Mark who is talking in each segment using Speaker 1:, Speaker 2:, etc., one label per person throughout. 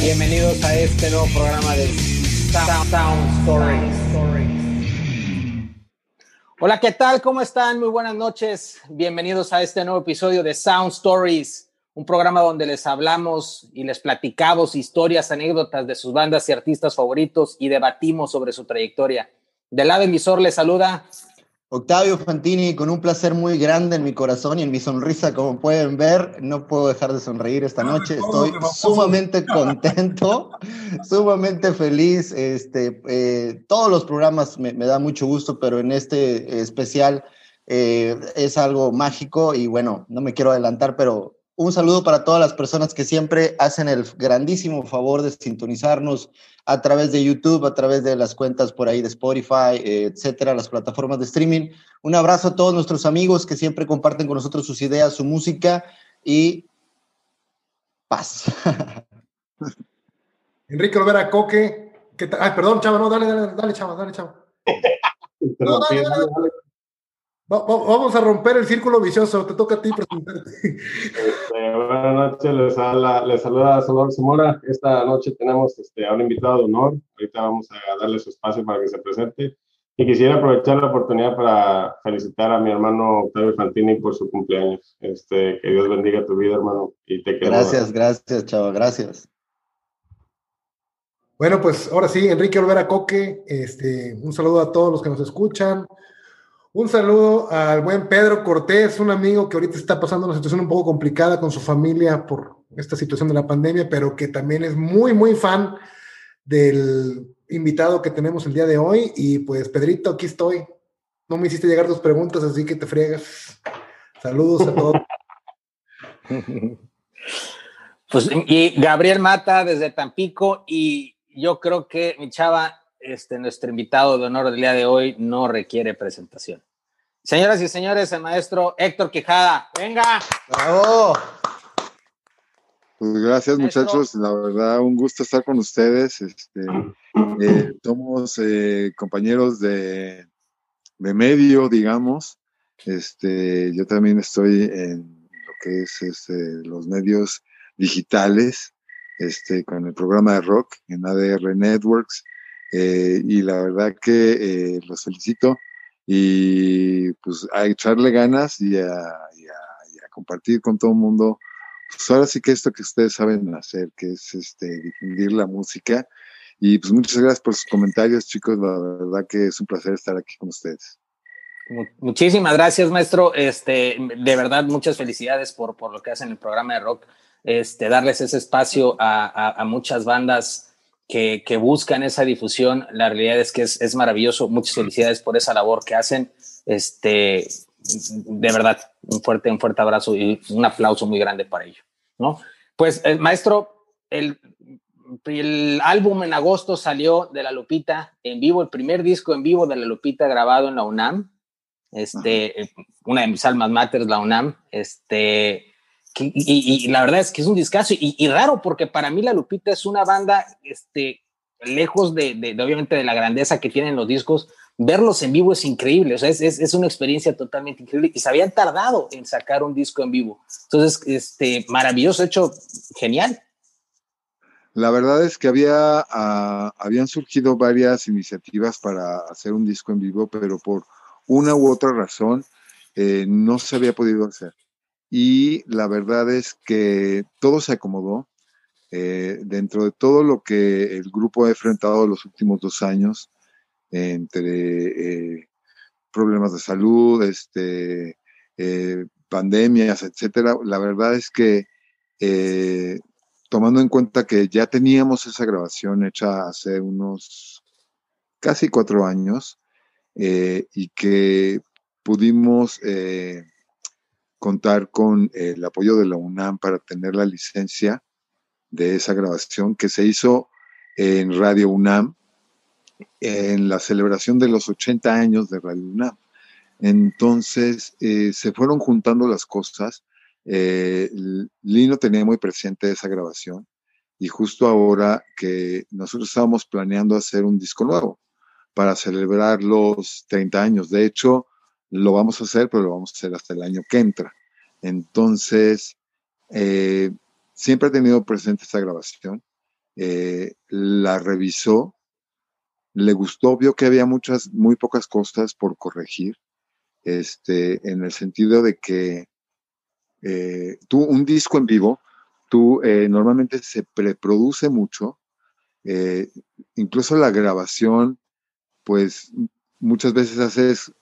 Speaker 1: Bienvenidos a este nuevo programa de Sound, Stories. Hola, ¿qué tal? ¿Cómo están? Muy buenas noches. Bienvenidos a este nuevo episodio de Sound Stories, un programa donde les hablamos y les platicamos historias, anécdotas de sus bandas y artistas favoritos y debatimos sobre su trayectoria. Del lado emisor les saluda
Speaker 2: Octavio Fantini, con un placer muy grande en mi corazón y en mi sonrisa, como pueden ver, no puedo dejar de sonreír esta noche. Estoy sumamente contento, sumamente feliz. Este, eh, todos los programas me, me, da mucho gusto, pero en este especial eh, es algo mágico y bueno, no me quiero adelantar, pero un saludo para todas las personas que siempre hacen el grandísimo favor de sintonizarnos a través de YouTube, a través de las cuentas por ahí de Spotify, eh, etcétera, las plataformas de streaming. Un abrazo a todos nuestros amigos que siempre comparten con nosotros sus ideas, su música y paz.
Speaker 3: Enrique Olvera Coque, ¿qué tal? Ay, perdón, chava, no, dale, dale, dale, chava, dale, chava. No, dale, dale, dale. Vamos a romper el círculo vicioso, te toca a ti presentarte.
Speaker 4: Este, buenas noches, les, habla, les saluda Salvador Zamora. Esta noche tenemos este, a un invitado de honor. Ahorita vamos a darle su espacio para que se presente. Y quisiera aprovechar la oportunidad para felicitar a mi hermano Octavio Fantini por su cumpleaños. Este, que Dios bendiga tu vida, hermano. Y te
Speaker 2: gracias, gracias, chava, gracias.
Speaker 3: Bueno, pues ahora sí, Enrique Olvera Coque, este, un saludo a todos los que nos escuchan. Un saludo al buen Pedro Cortés, un amigo que ahorita está pasando una situación un poco complicada con su familia por esta situación de la pandemia, pero que también es muy, muy fan del invitado que tenemos el día de hoy. Y pues, Pedrito, aquí estoy. No me hiciste llegar tus preguntas, así que te friegas. Saludos a todos.
Speaker 1: Pues, y Gabriel Mata desde Tampico, y yo creo que mi chava este, nuestro invitado de honor del día de hoy no requiere presentación. Señoras y señores, el maestro Héctor Quijada, venga.
Speaker 2: ¡Bravo!
Speaker 5: Pues gracias muchachos, la verdad un gusto estar con ustedes. Este, eh, somos eh, compañeros de, de, medio, digamos. Este, yo también estoy en lo que es este, los medios digitales, este, con el programa de rock en ADR Networks. Eh, y la verdad que eh, los felicito y pues a echarle ganas y a, compartir con todo el mundo. Pues ahora sí que esto que ustedes saben hacer, que es este, difundir la música. Y pues muchas gracias por sus comentarios, chicos. La verdad que es un placer estar aquí con ustedes.
Speaker 1: Muchísimas gracias, maestro. Este, de verdad, muchas felicidades por, por lo que hacen en el programa de rock. Este, darles ese espacio a, a muchas bandas que, que, buscan esa difusión. La realidad es que es, es, maravilloso. Muchas felicidades por esa labor que hacen. Este, de verdad, un fuerte, un fuerte abrazo y un aplauso muy grande para ello. ¿no? Pues, el maestro, el, el álbum en agosto salió de La Lupita en vivo, el primer disco en vivo de La Lupita grabado en la UNAM. Este, una de mis almas mater, la UNAM. Este, y, la verdad es que es un discazo y, raro porque para mí La Lupita es una banda, este, lejos de, de, obviamente de la grandeza que tienen los discos, verlos en vivo es increíble, o sea, es, es, una experiencia totalmente increíble y se habían tardado en sacar un disco en vivo. Entonces, este, maravilloso, hecho, genial.
Speaker 5: La verdad es que había, uh, habían surgido varias iniciativas para hacer un disco en vivo, pero por una u otra razón eh, no se había podido hacer y la verdad es que todo se acomodó. Eh, dentro de todo lo que el grupo ha enfrentado los últimos dos años, entre eh, problemas de salud, este, eh, pandemias, etcétera, la verdad es que tomando en cuenta que ya teníamos esa grabación hecha hace unos casi cuatro años y que pudimos contar con el apoyo de la UNAM para tener la licencia de esa grabación que se hizo en Radio UNAM en la celebración de los 80 años de Radio UNAM. Entonces eh, se fueron juntando las cosas. Eh, Lino tenía muy presente esa grabación y justo ahora que nosotros estábamos planeando hacer un disco nuevo para celebrar los 30 años. De hecho, lo vamos a hacer, pero lo vamos a hacer hasta el año que entra. Entonces, eh, siempre he tenido presente esta grabación. Eh, la revisó, le gustó, vio que había muchas, muy pocas cosas por corregir, este, en el sentido de que eh, tú, un disco en vivo, tú normalmente se preproduce mucho, incluso la grabación, pues muchas veces haces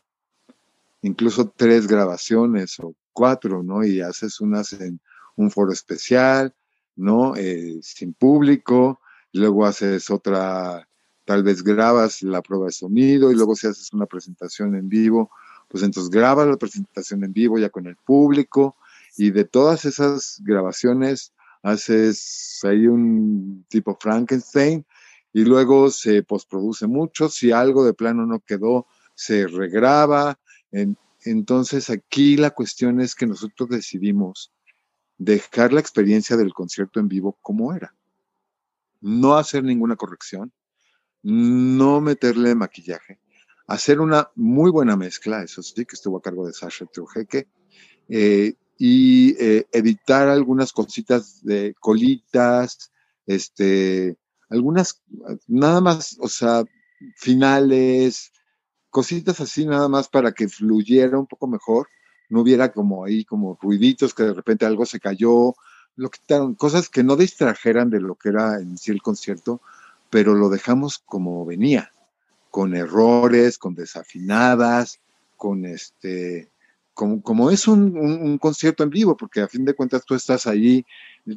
Speaker 5: incluso tres grabaciones o cuatro, ¿no? Y haces unas en un foro especial, ¿no? Eh, sin público, luego haces otra, tal vez grabas la prueba de sonido y luego si haces una presentación en vivo, pues entonces grabas la presentación en vivo ya con el público y de todas esas grabaciones haces ahí un tipo Frankenstein y luego se postproduce mucho, si algo de plano no quedó, se regraba, entonces aquí la cuestión es que nosotros decidimos dejar la experiencia del concierto en vivo como era. No hacer ninguna corrección, no meterle maquillaje, hacer una muy buena mezcla, eso sí, que estuvo a cargo de Sasha Trujeque, eh, y eh, editar algunas cositas de colitas, este, algunas, nada más, o sea, finales, cositas así nada más para que fluyera un poco mejor, no hubiera como ahí como ruiditos que de repente algo se cayó, lo quitaron, cosas que no distrajeran de lo que era en sí el concierto, pero lo dejamos como venía, con errores, con desafinadas, con este, como, como es un, concierto en vivo, porque a fin de cuentas tú estás ahí,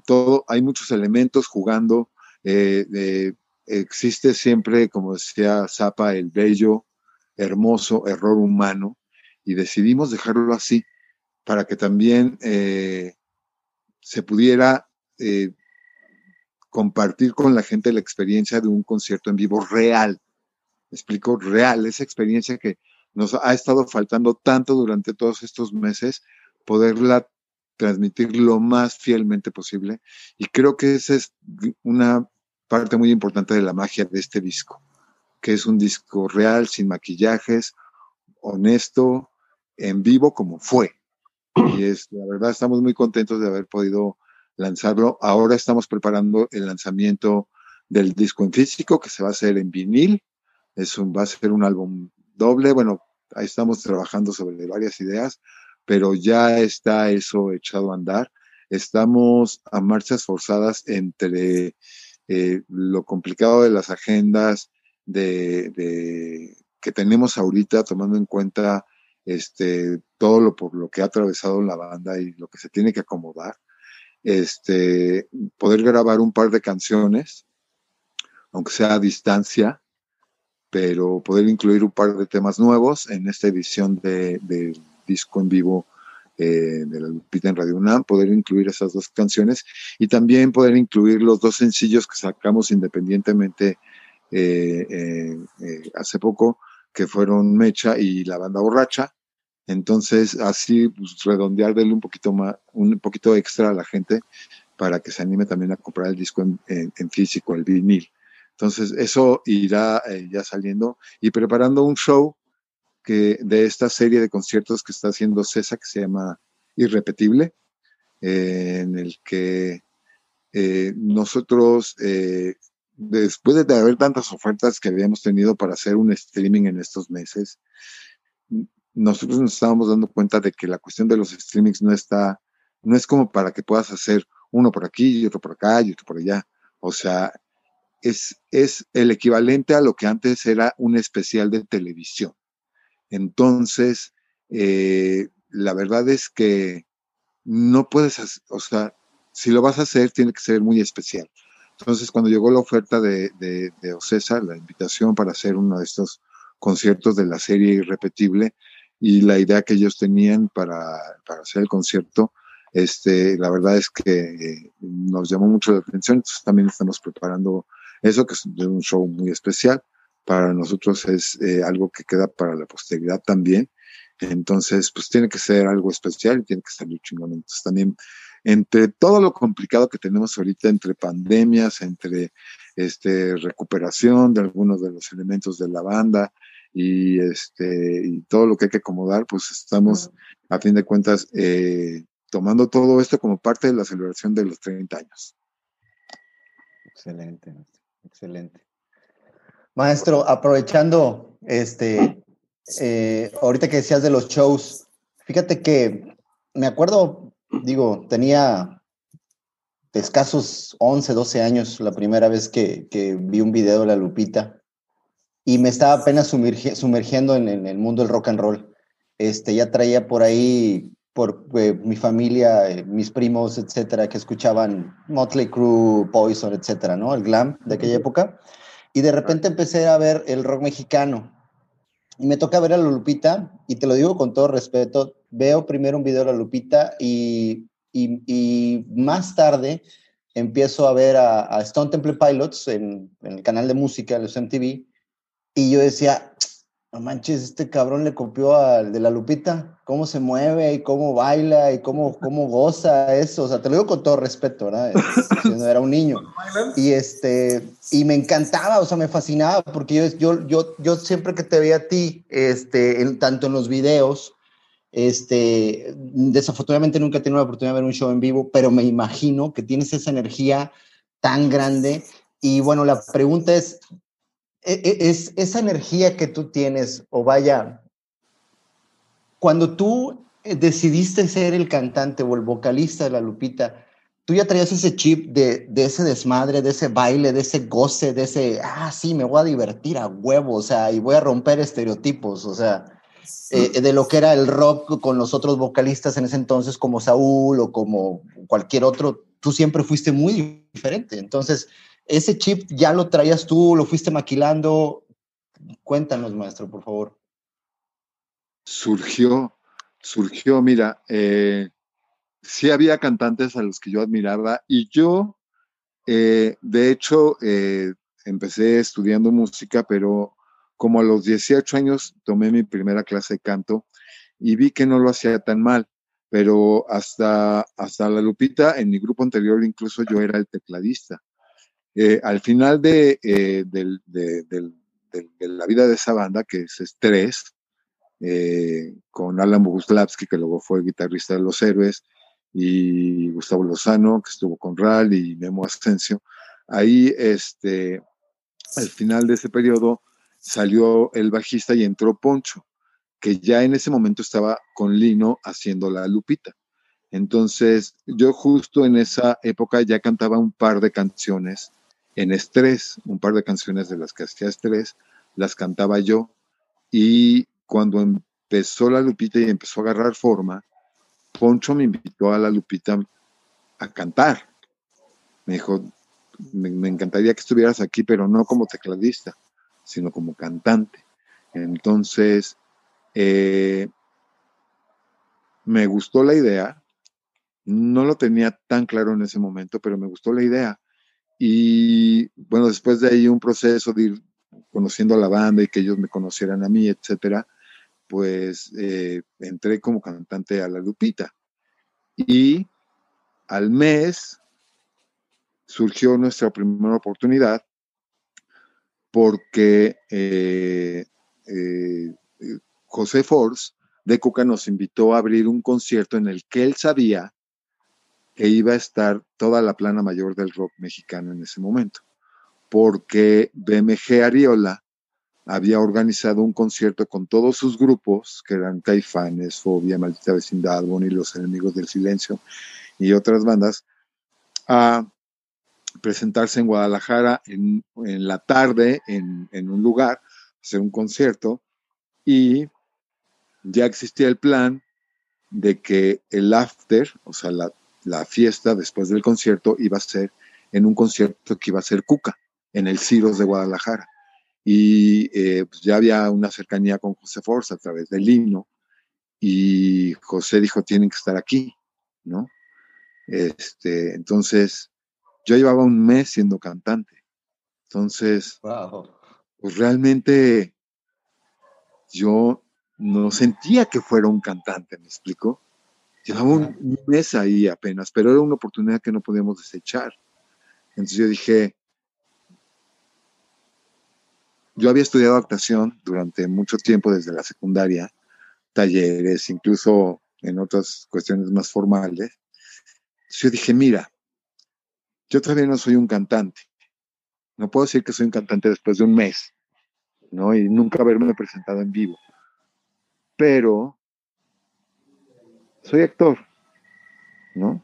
Speaker 5: todo, hay muchos elementos jugando, eh, existe siempre, como decía Zapa, el bello, hermoso error humano y decidimos dejarlo así para que también eh, se pudiera eh, compartir con la gente la experiencia de un concierto en vivo real. Me explico, real, esa experiencia que nos ha estado faltando tanto durante todos estos meses, poderla transmitir lo más fielmente posible. Y creo que esa es una parte muy importante de la magia de este disco que es un disco real, sin maquillajes, honesto, en vivo como fue. Y es, la verdad, estamos muy contentos de haber podido lanzarlo. Ahora estamos preparando el lanzamiento del disco en físico, que se va a hacer en vinil. Es un, va a ser un álbum doble. Bueno, ahí estamos trabajando sobre varias ideas, pero ya está eso echado a andar. Estamos a marchas forzadas entre eh, lo complicado de las agendas, de, que tenemos ahorita, tomando en cuenta este, todo lo por lo que ha atravesado la banda y lo que se tiene que acomodar, este, poder grabar un par de canciones, aunque sea a distancia, pero poder incluir un par de temas nuevos en esta edición de, disco en vivo eh, de la Lupita en Radio UNAM, poder incluir esas dos canciones y también poder incluir los dos sencillos que sacamos independientemente hace poco, que fueron Mecha y la banda borracha. Entonces, así pues, redondearle un poquito más, un poquito extra a la gente para que se anime también a comprar el disco en, físico, el vinil. Entonces, eso irá ya saliendo y preparando un show que de esta serie de conciertos que está haciendo César, que se llama Irrepetible, en el que nosotros después de haber tantas ofertas que habíamos tenido para hacer un streaming en estos meses, nosotros nos estábamos dando cuenta de que la cuestión de los streamings no está, no es como para que puedas hacer uno por aquí y otro por acá y otro por allá. O sea, es, es el equivalente a lo que antes era un especial de televisión. Entonces, eh, la verdad es que no puedes, o sea, si lo vas a hacer, tiene que ser muy especial. Entonces, cuando llegó la oferta de, de, de Ocesa, la invitación para hacer uno de estos conciertos de la serie Irrepetible y la idea que ellos tenían para, hacer el concierto, este, la verdad es que eh, nos llamó mucho la atención. Entonces, también estamos preparando eso, que es un show muy especial. Para nosotros es eh, algo que queda para la posteridad también. Entonces, pues tiene que ser algo especial y tiene que muy chingón. Entonces, también entre todo lo complicado que tenemos ahorita, entre pandemias, entre este, recuperación de algunos de los elementos de la banda y, este, y todo lo que hay que acomodar, pues estamos, a fin de cuentas, eh, tomando todo esto como parte de la celebración de los 30 años.
Speaker 2: Excelente, excelente. Maestro, aprovechando este, eh, ahorita que decías de los shows, fíjate que me acuerdo, digo, tenía escasos 11, 12 años la primera vez que, que vi un video de la Lupita y me estaba apenas sumergiendo en, en, el mundo del rock and roll. Este, ya traía por ahí, por eh, mi familia, eh, mis primos, etcétera, que escuchaban Motley Crue, Poison, etcétera, ¿no? El glam de aquella época. Y de repente empecé a ver el rock mexicano. Y me toca ver a la Lupita, y te lo digo con todo respeto, veo primero un video de la Lupita y, y, y más tarde empiezo a ver a, a Stone Temple Pilots en, en, el canal de música, de MTV, y yo decía, no manches, este cabrón le copió al de la Lupita, cómo se mueve y cómo baila y cómo, cómo goza eso. O sea, te lo digo con todo respeto, ¿verdad? Cuando era un niño. Y, este, y me encantaba, o sea, me fascinaba, porque yo, yo, yo, yo siempre que te veía a ti, este, en, tanto en los videos, este, desafortunadamente nunca he tenido la oportunidad de ver un show en vivo, pero me imagino que tienes esa energía tan grande. Y bueno, la pregunta es, e, e, es esa energía que tú tienes, o vaya, cuando tú eh, decidiste ser el cantante o el vocalista de la Lupita, tú ya traías ese chip de, de, ese desmadre, de ese baile, de ese goce, de ese, ah, sí, me voy a divertir a huevo, o sea, y voy a romper estereotipos, o sea, eh, de lo que era el rock con los otros vocalistas en ese entonces, como Saúl o como cualquier otro, tú siempre fuiste muy diferente. Entonces, ese chip ya lo traías tú, lo fuiste maquilando. Cuéntanos, maestro, por favor.
Speaker 5: Surgió, surgió, mira, eh, sí había cantantes a los que yo admiraba y yo, eh, de hecho, eh, empecé estudiando música, pero como a los 18 años tomé mi primera clase de canto y vi que no lo hacía tan mal, pero hasta, hasta la Lupita, en mi grupo anterior incluso yo era el tecladista. Eh, al final de, eh, de, la vida de esa banda, que es Estrés, eh, con Alan Boguslavski, que luego fue guitarrista de Los Héroes, y Gustavo Lozano, que estuvo con Ral, y Memo Asensio, ahí, este, al final de ese periodo, salió el bajista y entró Poncho, que ya en ese momento estaba con Lino haciendo la lupita. Entonces, yo justo en esa época ya cantaba un par de canciones en estrés, un par de canciones de las que hacía estrés, las cantaba yo y cuando empezó la Lupita y empezó a agarrar forma, Poncho me invitó a la Lupita a cantar. Me dijo, me, encantaría que estuvieras aquí, pero no como tecladista, sino como cantante. Entonces, eh, me gustó la idea, no lo tenía tan claro en ese momento, pero me gustó la idea. Y bueno, después de ahí un proceso de ir conociendo a la banda y que ellos me conocieran a mí, etcétera, pues eh, entré como cantante a la Lupita. Y al mes surgió nuestra primera oportunidad porque eh, eh, José Force de Cuca nos invitó a abrir un concierto en el que él sabía que iba a estar toda la plana mayor del rock mexicano en ese momento, porque BMG Ariola había organizado un concierto con todos sus grupos, que eran Caifanes, Fobia, Maldita Vecindad, Bonnie, Los Enemigos del Silencio y otras bandas, a presentarse en Guadalajara en, en la tarde en, en un lugar, hacer un concierto, y ya existía el plan de que el after, o sea, la la fiesta después del concierto iba a ser en un concierto que iba a ser Cuca, en el Ciros de Guadalajara. Y eh, pues ya había una cercanía con José Forza a través del himno. Y José dijo, tienen que estar aquí, ¿no? Este, entonces, yo llevaba un mes siendo cantante. Entonces, pues realmente yo no sentía que fuera un cantante, ¿me explico? Llevaba un mes ahí apenas, pero era una oportunidad que no podíamos desechar. Entonces yo dije, yo había estudiado actuación durante mucho tiempo desde la secundaria, talleres, incluso en otras cuestiones más formales. yo dije, mira, yo todavía no soy un cantante. No puedo decir que soy un cantante después de un mes, ¿no? Y nunca haberme presentado en vivo. Pero soy actor, ¿no?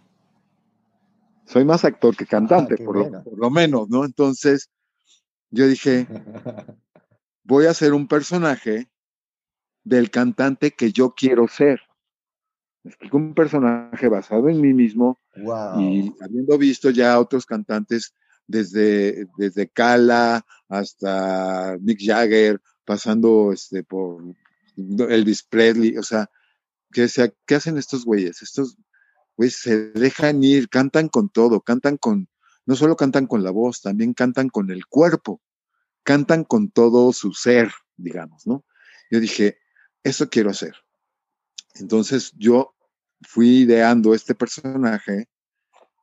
Speaker 5: Soy más actor que cantante, ah, por, lo, por, lo, menos, ¿no? Entonces, yo dije, voy a ser un personaje del cantante que yo quiero ser. Un personaje basado en mí mismo y habiendo visto ya otros cantantes desde, desde Kala hasta Mick Jagger, pasando este, por Elvis Presley, o sea, ¿qué, sea, ¿qué hacen estos güeyes? Estos güeyes se dejan ir, cantan con todo, cantan con, no solo cantan con la voz, también cantan con el cuerpo, cantan con todo su ser, digamos, ¿no? Yo dije, eso quiero hacer. Entonces yo fui ideando este personaje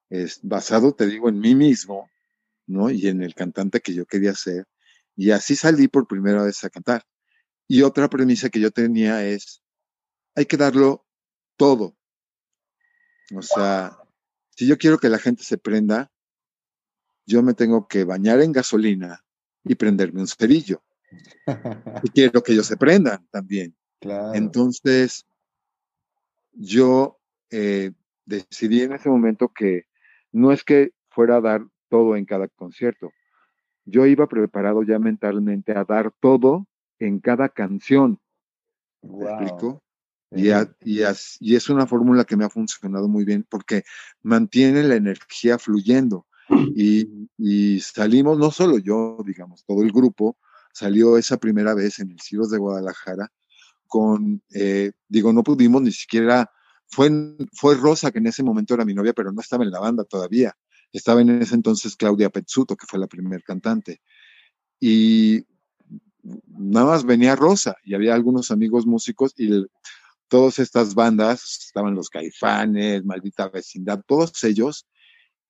Speaker 5: es basado, te digo, en mí mismo, ¿no? Y en el cantante que yo quería ser. Y así salí por primera vez a cantar. Y otra premisa que yo tenía es, hay que darlo todo. O sea, si yo quiero que la gente se prenda, yo me tengo que bañar en gasolina y prenderme un cerillo. y quiero que ellos se prendan también. Entonces, yo eh, decidí en ese momento que no es que fuera a dar todo en cada concierto. Yo iba preparado ya mentalmente a dar todo en cada canción. ¿Me explico? Y, y, y, es una fórmula que me ha funcionado muy bien porque mantiene la energía fluyendo. Y, y, salimos, no solo yo, digamos, todo el grupo salió esa primera vez en el Ciros de Guadalajara con, eh, digo, no pudimos ni siquiera, fue, fue Rosa, que en ese momento era mi novia, pero no estaba en la banda todavía. Estaba en ese entonces Claudia Pezzuto, que fue la primer cantante. Y nada más venía Rosa y había algunos amigos músicos y todas estas bandas, estaban los Caifanes, Maldita Vecindad, todos ellos,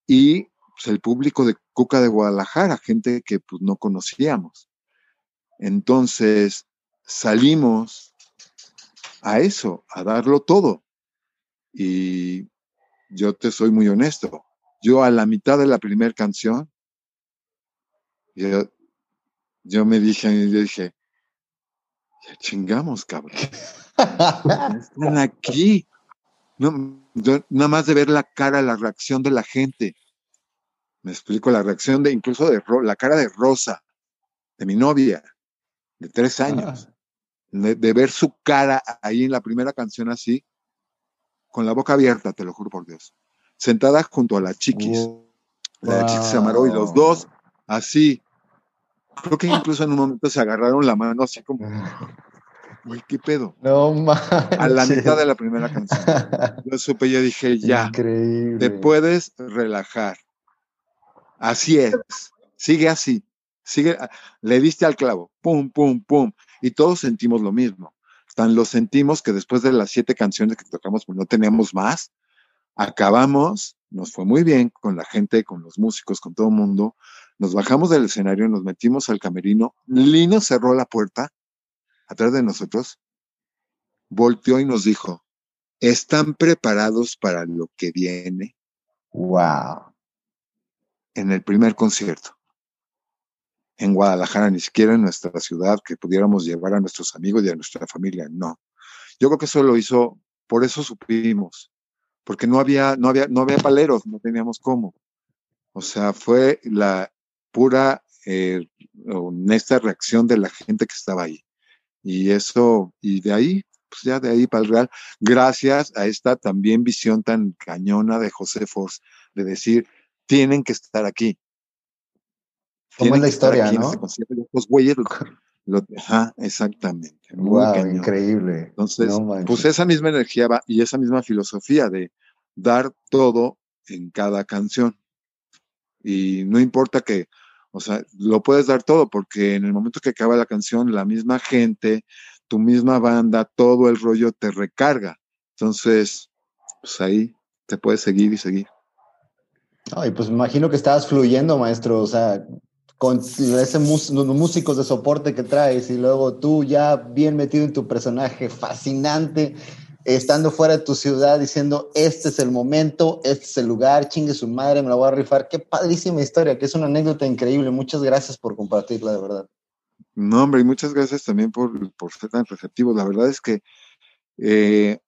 Speaker 5: y pues, el público de Cuca de Guadalajara, gente que pues, no conocíamos. Entonces salimos a eso, a darlo todo. Y yo te soy muy honesto. Yo a la mitad de la primera canción, yo, yo me dije, yo dije, ya chingamos, cabrón. Están aquí. No, nada más de ver la cara, la reacción de la gente. Me explico, la reacción de incluso de la cara de Rosa, de mi novia, de tres años de, ver su cara ahí en la primera canción así, con la boca abierta, te lo juro por Dios, sentada junto a la chiquis, la de chiquis Amaró, y los dos así. Creo que incluso en un momento se agarraron la mano así como, uy, ¿qué pedo?
Speaker 2: No
Speaker 5: A la mitad de la primera canción. Yo supe, yo dije, ya, te puedes relajar. Así es, sigue así, sigue, le diste al clavo, pum, pum, pum y todos sentimos lo mismo. Tan lo sentimos que después de las siete canciones que tocamos, pues no teníamos más. Acabamos, nos fue muy bien con la gente, con los músicos, con todo el mundo. Nos bajamos del escenario, nos metimos al camerino. Lino cerró la puerta atrás de nosotros, volteó y nos dijo, ¿están preparados para lo que viene?
Speaker 2: Wow.
Speaker 5: En el primer concierto en Guadalajara, ni siquiera en nuestra ciudad, que pudiéramos llevar a nuestros amigos y a nuestra familia, no. Yo creo que eso lo hizo, por eso supimos, porque no había, no había, no había paleros, no teníamos cómo. O sea, fue la pura, eh, honesta reacción de la gente que estaba ahí. Y eso, y de ahí, pues ya de ahí para el Real, gracias a esta también visión tan cañona de José Force, de decir, tienen que estar aquí,
Speaker 2: ¿Cómo es la historia, no?
Speaker 5: Los güeyes, ajá, exactamente.
Speaker 2: Muy increíble.
Speaker 5: Entonces, pues esa misma energía va, y esa misma filosofía de dar todo en cada canción. Y no importa que, o sea, lo puedes dar todo, porque en el momento que acaba la canción, la misma gente, tu misma banda, todo el rollo te recarga. Entonces, pues ahí te puedes seguir y seguir.
Speaker 2: Ay, pues me imagino que estabas fluyendo, maestro. O sea, con ese músicos de soporte que traes y luego tú ya bien metido en tu personaje, fascinante, estando fuera de tu ciudad, diciendo, este es el momento, este es el lugar, chingue su madre, me la voy a rifar. Qué padrísima historia, que es una anécdota increíble. Muchas gracias por compartirla, de verdad.
Speaker 5: No, hombre, y muchas gracias también por, por ser tan receptivos. La verdad es que eh,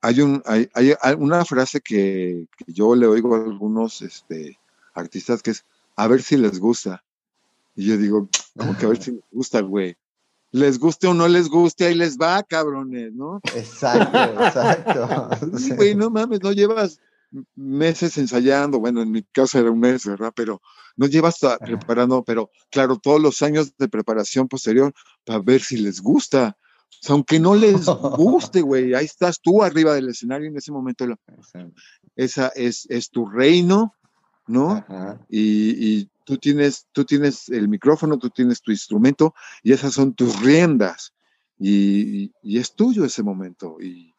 Speaker 5: hay, un, hay, hay, una frase que, que, yo le oigo a algunos este, artistas que es, a ver si les gusta. Y yo digo, como que a ver si les gusta, güey. Les guste o no les guste, ahí les va, cabrones, ¿no?
Speaker 2: Exacto, exacto.
Speaker 5: Sí, güey, no mames, no llevas meses ensayando, bueno, en mi caso era un mes, ¿verdad? Pero no llevas preparando, pero claro, todos los años de preparación posterior para ver si les gusta. aunque no les guste, güey, ahí estás tú arriba del escenario en ese momento. Esa es, es tu reino, ¿no? Y, y, tú, tienes, tú tienes el micrófono, tú tienes tu instrumento y esas son tus riendas. Y, y es tuyo ese momento. Y,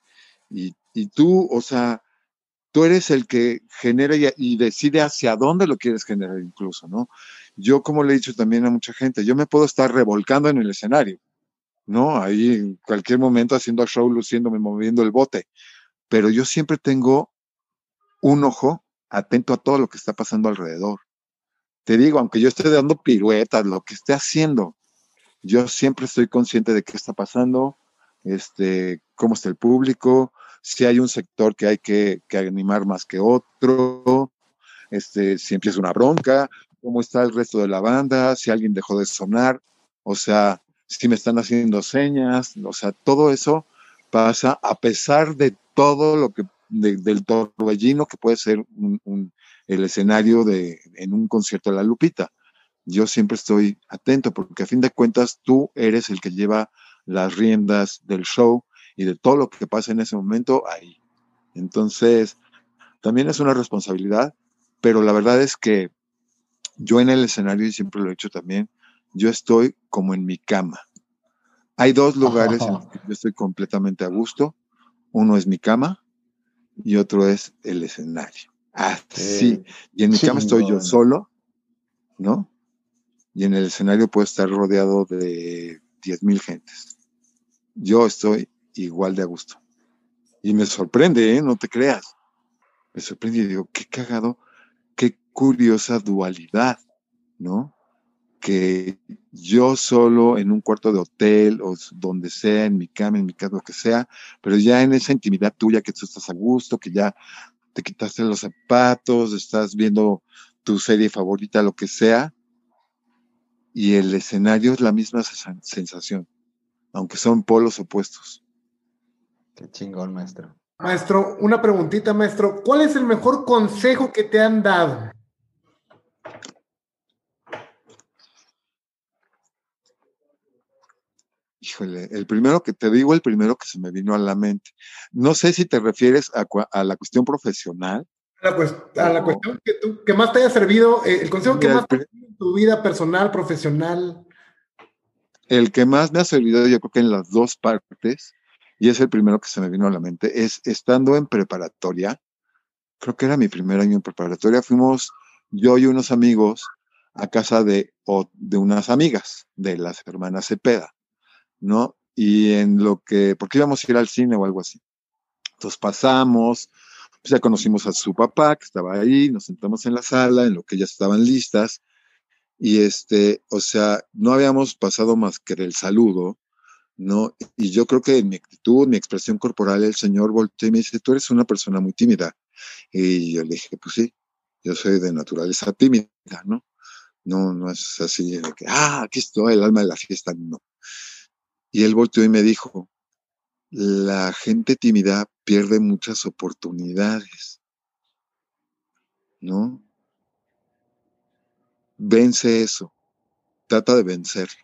Speaker 5: y, tú, o sea, tú eres el que genera y, decide hacia dónde lo quieres generar incluso, ¿no? Yo, como le he dicho también a mucha gente, yo me puedo estar revolcando en el escenario, ¿no? Ahí en cualquier momento haciendo show, luciéndome, moviendo el bote, pero yo siempre tengo un ojo atento a todo lo que está pasando alrededor. Te digo, aunque yo esté dando piruetas, lo que esté haciendo, yo siempre estoy consciente de qué está pasando, este, cómo está el público, si hay un sector que hay que, que animar más que otro, este, si empieza una bronca, cómo está el resto de la banda, si alguien dejó de sonar, o sea, si me están haciendo señas, o sea, todo eso pasa a pesar de todo lo que, del torbellino que puede ser un, el escenario de, en un concierto de la Lupita. Yo siempre estoy atento porque a fin de cuentas tú eres el que lleva las riendas del show y de todo lo que pasa en ese momento ahí. Entonces, también es una responsabilidad, pero la verdad es que yo en el escenario, y siempre lo he dicho también, yo estoy como en mi cama. Hay dos lugares en los que yo estoy completamente a gusto. Uno es mi cama y otro es el escenario. Así. y en mi cama estoy yo solo, ¿no? Y en el escenario puedo estar rodeado de 10.000 gentes. Yo estoy igual de a gusto. Y me sorprende, ¿eh? No te creas. Me sorprende y digo, qué cagado, qué curiosa dualidad, ¿no? Que yo solo en un cuarto de hotel o donde sea, en mi cama, en mi casa, lo que sea, pero ya en esa intimidad tuya que tú estás a gusto, que ya te quitaste los zapatos, estás viendo tu serie favorita, lo que sea, y el escenario es la misma sensación, aunque son polos opuestos.
Speaker 2: Qué chingón, maestro.
Speaker 3: Maestro, una preguntita, maestro. ¿Cuál es el mejor consejo que te han dado?
Speaker 5: Híjole, el primero que te digo, el primero que se me vino a la mente. No sé si te refieres a, la cuestión profesional.
Speaker 3: A la, cuestión que, tú, que, más te haya servido, eh, el consejo que más te ha servido en tu vida personal, profesional.
Speaker 5: El que más me ha servido, yo creo que en las dos partes, y es el primero que se me vino a la mente, es estando en preparatoria, creo que era mi primer año en preparatoria, fuimos yo y unos amigos a casa de, de unas amigas, de las hermanas Cepeda. ¿No? Y en lo que, porque íbamos a ir al cine o algo así. Entonces pasamos, pues ya conocimos a su papá que estaba ahí, nos sentamos en la sala, en lo que ya estaban listas, y este, o sea, no habíamos pasado más que el saludo, ¿no? Y yo creo que en mi actitud, mi expresión corporal, el señor volteó y me dice, tú eres una persona muy tímida. Y yo le dije, pues sí, yo soy de naturaleza tímida, ¿no? No, no es así de que, ah, aquí estoy, el alma de la fiesta, no. Y él volteó y me dijo, la gente tímida pierde muchas oportunidades, ¿no? Vence eso, trata de vencerlo.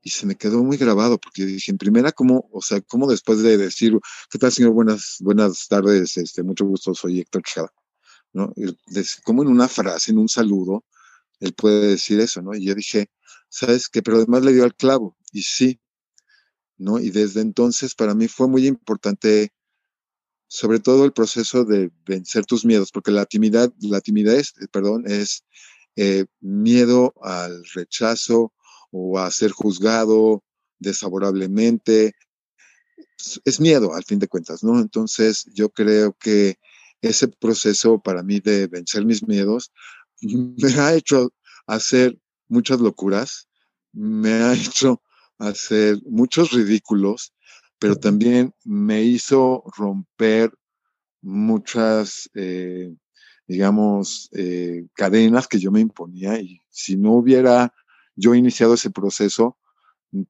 Speaker 5: Y se me quedó muy grabado porque dije, en primera, ¿cómo, o sea, cómo después de decir, ¿qué tal, señor? Buenas, buenas tardes, este, mucho gusto, soy Héctor Quijada, ¿no? Como en una frase, en un saludo, él puede decir eso, ¿no? Y yo dije, ¿sabes qué? Pero además le dio al clavo, y sí, ¿no? Y desde entonces para mí fue muy importante, sobre todo el proceso de vencer tus miedos, porque la timidez, la timidez, eh, perdón, es eh, miedo al rechazo o a ser juzgado desfavorablemente, es miedo al fin de cuentas, ¿no? Entonces yo creo que ese proceso para mí de vencer mis miedos me ha hecho hacer muchas locuras, me ha hecho hacer muchos ridículos, pero también me hizo romper muchas, eh, digamos, eh, cadenas que yo me imponía y si no hubiera yo iniciado ese proceso,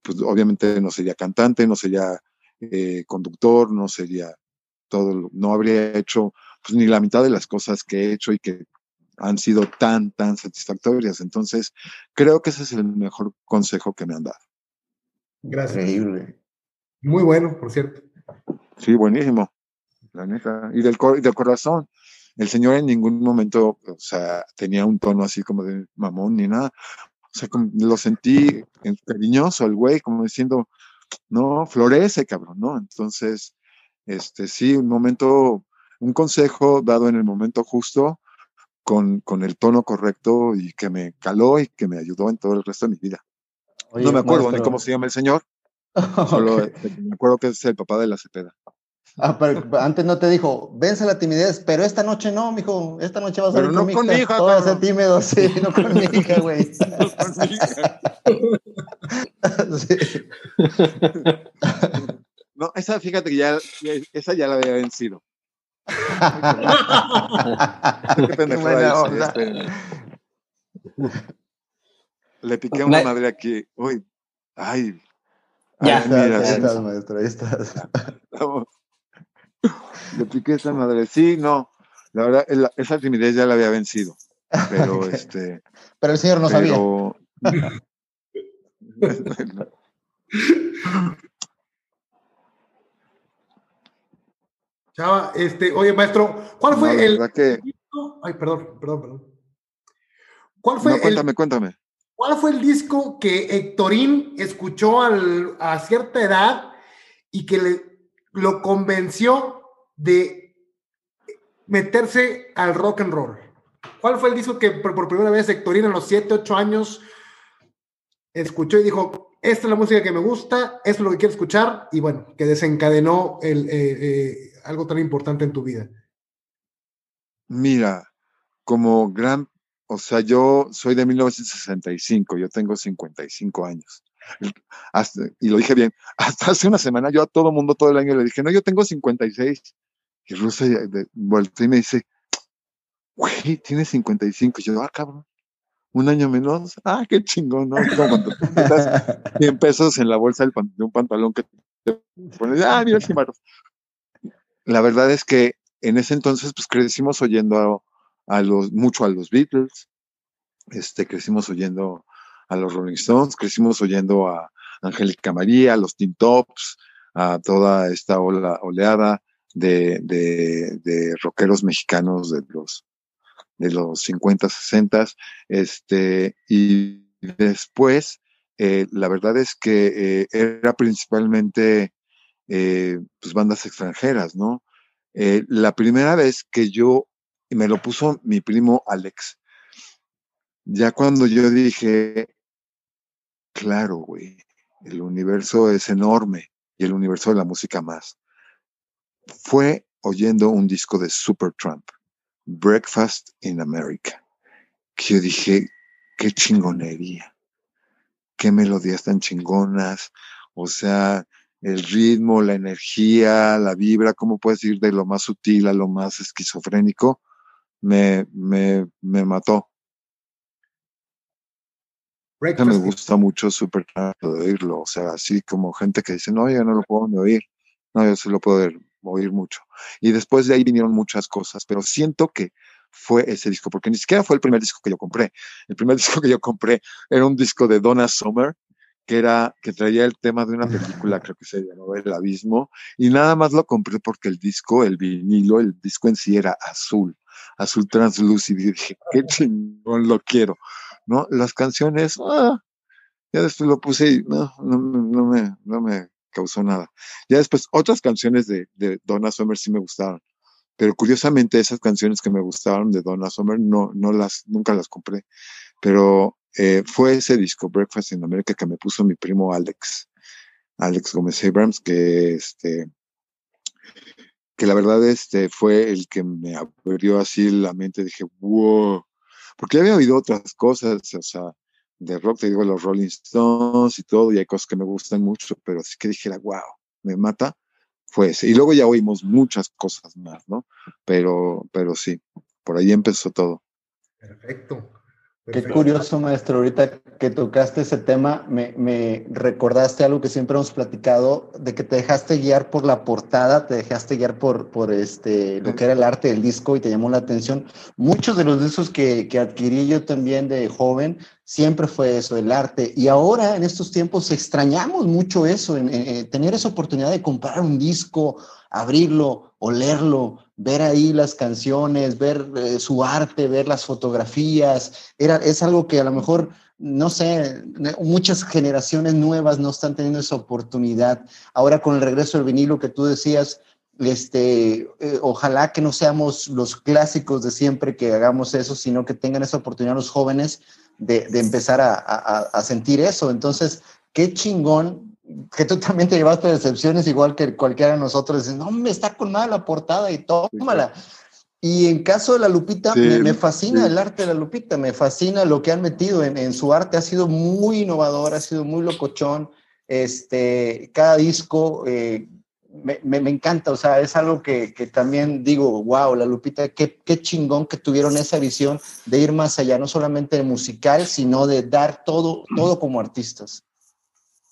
Speaker 5: pues obviamente no sería cantante, no sería eh, conductor, no sería todo, no habría hecho pues, ni la mitad de las cosas que he hecho y que han sido tan, tan satisfactorias. Entonces, creo que ese es el mejor consejo que me han dado.
Speaker 3: Gracias.
Speaker 2: Increíble.
Speaker 3: Muy bueno, por cierto.
Speaker 5: Sí, buenísimo. La neta. Y del, del corazón. El señor en ningún momento, o sea, tenía un tono así como de mamón ni nada. O sea, lo sentí cariñoso el güey, como diciendo, no, florece, cabrón, ¿no? Entonces, este, sí, un momento, un consejo dado en el momento justo, con, con el tono correcto y que me caló y que me ayudó en todo el resto de mi vida. no me acuerdo ni cómo se llama el señor, solo me acuerdo que es el papá de la Cepeda.
Speaker 2: Ah, pero antes no te dijo, vence la timidez, pero esta noche no, mijo, esta noche vas a salir
Speaker 5: no con mi hija.
Speaker 2: Todo a ser tímido, sí, no con mi hija, güey.
Speaker 5: no con mi hija. sí. No, esa, fíjate que ya, esa ya la había vencido. Qué buena onda. Le piqué una madre aquí. Uy, ay.
Speaker 1: Ya,
Speaker 2: ay, mira, ahí estás, maestro, ahí estás.
Speaker 5: Le piqué esa madre. Sí, no. La verdad, esa timidez ya la había vencido. Pero este.
Speaker 2: Pero el señor no
Speaker 5: pero...
Speaker 2: sabía.
Speaker 3: Chava, este, oye, maestro, ¿cuál fue
Speaker 5: no,
Speaker 3: el.
Speaker 5: Que...
Speaker 3: Ay, perdón, perdón, perdón. ¿Cuál fue
Speaker 5: no, cuéntame,
Speaker 3: el...
Speaker 5: cuéntame.
Speaker 3: ¿Cuál fue el disco que Héctorín escuchó al, a cierta edad y que le, lo convenció de meterse al rock and roll? ¿Cuál fue el disco que por, por primera vez Héctorín a los 7, 8 años escuchó y dijo, esta es la música que me gusta, esto es lo que quiero escuchar, y bueno, que desencadenó el, eh, eh, algo tan importante en tu vida?
Speaker 5: Mira, como gran, o sea, yo soy de 1965, yo tengo 55 años. Hasta, y lo dije bien, hasta hace una semana yo a todo mundo todo el año le dije, no, yo tengo 56. Y Rusa volteó y me dice, güey, tienes 55. Y yo, ah, cabrón, un año menos, ah, qué chingón, ¿no? Cuando metas 100 pesos en la bolsa de un pantalón que te pones, ah, mira el cimarro. La verdad es que en ese entonces, pues crecimos oyendo a, los, mucho a los Beatles, este, crecimos oyendo a los Rolling Stones, crecimos oyendo a Angélica María, a los Teen Tops, a toda esta ola, oleada de, de, de rockeros mexicanos de los de los 50, 60, este, y después, eh, la verdad es que eh, era principalmente eh, pues bandas extranjeras, ¿no? Eh, la primera vez que yo, y me lo puso mi primo Alex, ya cuando yo dije, claro, güey, el universo es enorme y el universo de la música más, fue oyendo un disco de Supertramp. Breakfast in America. Que yo dije, qué chingonería, qué melodías tan chingonas, o sea, el ritmo, la energía, la vibra, cómo puedes ir de lo más sutil a lo más esquizofrénico, me, me, me mató.
Speaker 3: Breakfast.
Speaker 5: Me gusta mucho súper de oírlo, o sea, así como gente que dice, no, yo no lo puedo ni oír, no, yo sí lo puedo oír, oír mucho. Y después de ahí vinieron muchas cosas, pero siento que fue ese disco, porque ni siquiera fue el primer disco que yo compré. El primer disco que yo compré era un disco de Donna Summer, que era, que traía el tema de una película, creo que se llamaba El Abismo, y nada más lo compré porque el disco, el vinilo, el disco en sí era azul, azul translúcido, y dije, qué chingón, lo quiero, ¿no? Las canciones, ah, ya después lo puse y no, no, no, me, no me causó nada. Ya después, otras canciones de, de Donna Summer sí me gustaron, pero curiosamente esas canciones que me gustaron de Donna Summer no, no las, nunca las compré, pero eh, fue ese disco, Breakfast in America, que me puso mi primo Alex. Alex Gómez Abrams, que este, que la verdad este fue el que me abrió así la mente, dije, wow, porque había oído otras cosas, o sea, de rock, te digo, los Rolling Stones y todo, y hay cosas que me gustan mucho, pero así que dijera, wow, me mata, fue ese. Y luego ya oímos muchas cosas más, ¿no? Pero, pero sí, por ahí empezó todo.
Speaker 3: Perfecto.
Speaker 2: Qué curioso, maestro. Ahorita que tocaste ese tema, me, recordaste algo que siempre hemos platicado, de que te dejaste guiar por la portada, te dejaste guiar por, por este, lo que era el arte del disco y te llamó la atención. Muchos de los discos que, que adquirí yo también de joven, siempre fue eso, el arte. Y ahora, en estos tiempos, extrañamos mucho eso, en, tener esa oportunidad de comprar un disco, abrirlo, olerlo, ver ahí las canciones, ver eh, su arte, ver las fotografías. Era, es algo que a lo mejor, no sé, muchas generaciones nuevas no están teniendo esa oportunidad. Ahora con el regreso del vinilo que tú decías, este, eh, ojalá que no seamos los clásicos de siempre que hagamos eso, sino que tengan esa oportunidad los jóvenes de, empezar a, a, sentir eso. Entonces, qué chingón que tú también te llevaste decepciones igual que cualquiera de nosotros. Dices, no, me está colmada la portada y tómala. Y en caso de la Lupita, me, fascina el arte de la Lupita, me fascina lo que han metido en, en, su arte, ha sido muy innovador, ha sido muy locochón. Este, cada disco eh, me, me, encanta, o sea, es algo que, que, también digo, wow, la Lupita, qué, qué chingón que tuvieron esa visión de ir más allá, no solamente de musical, sino de dar todo, todo como artistas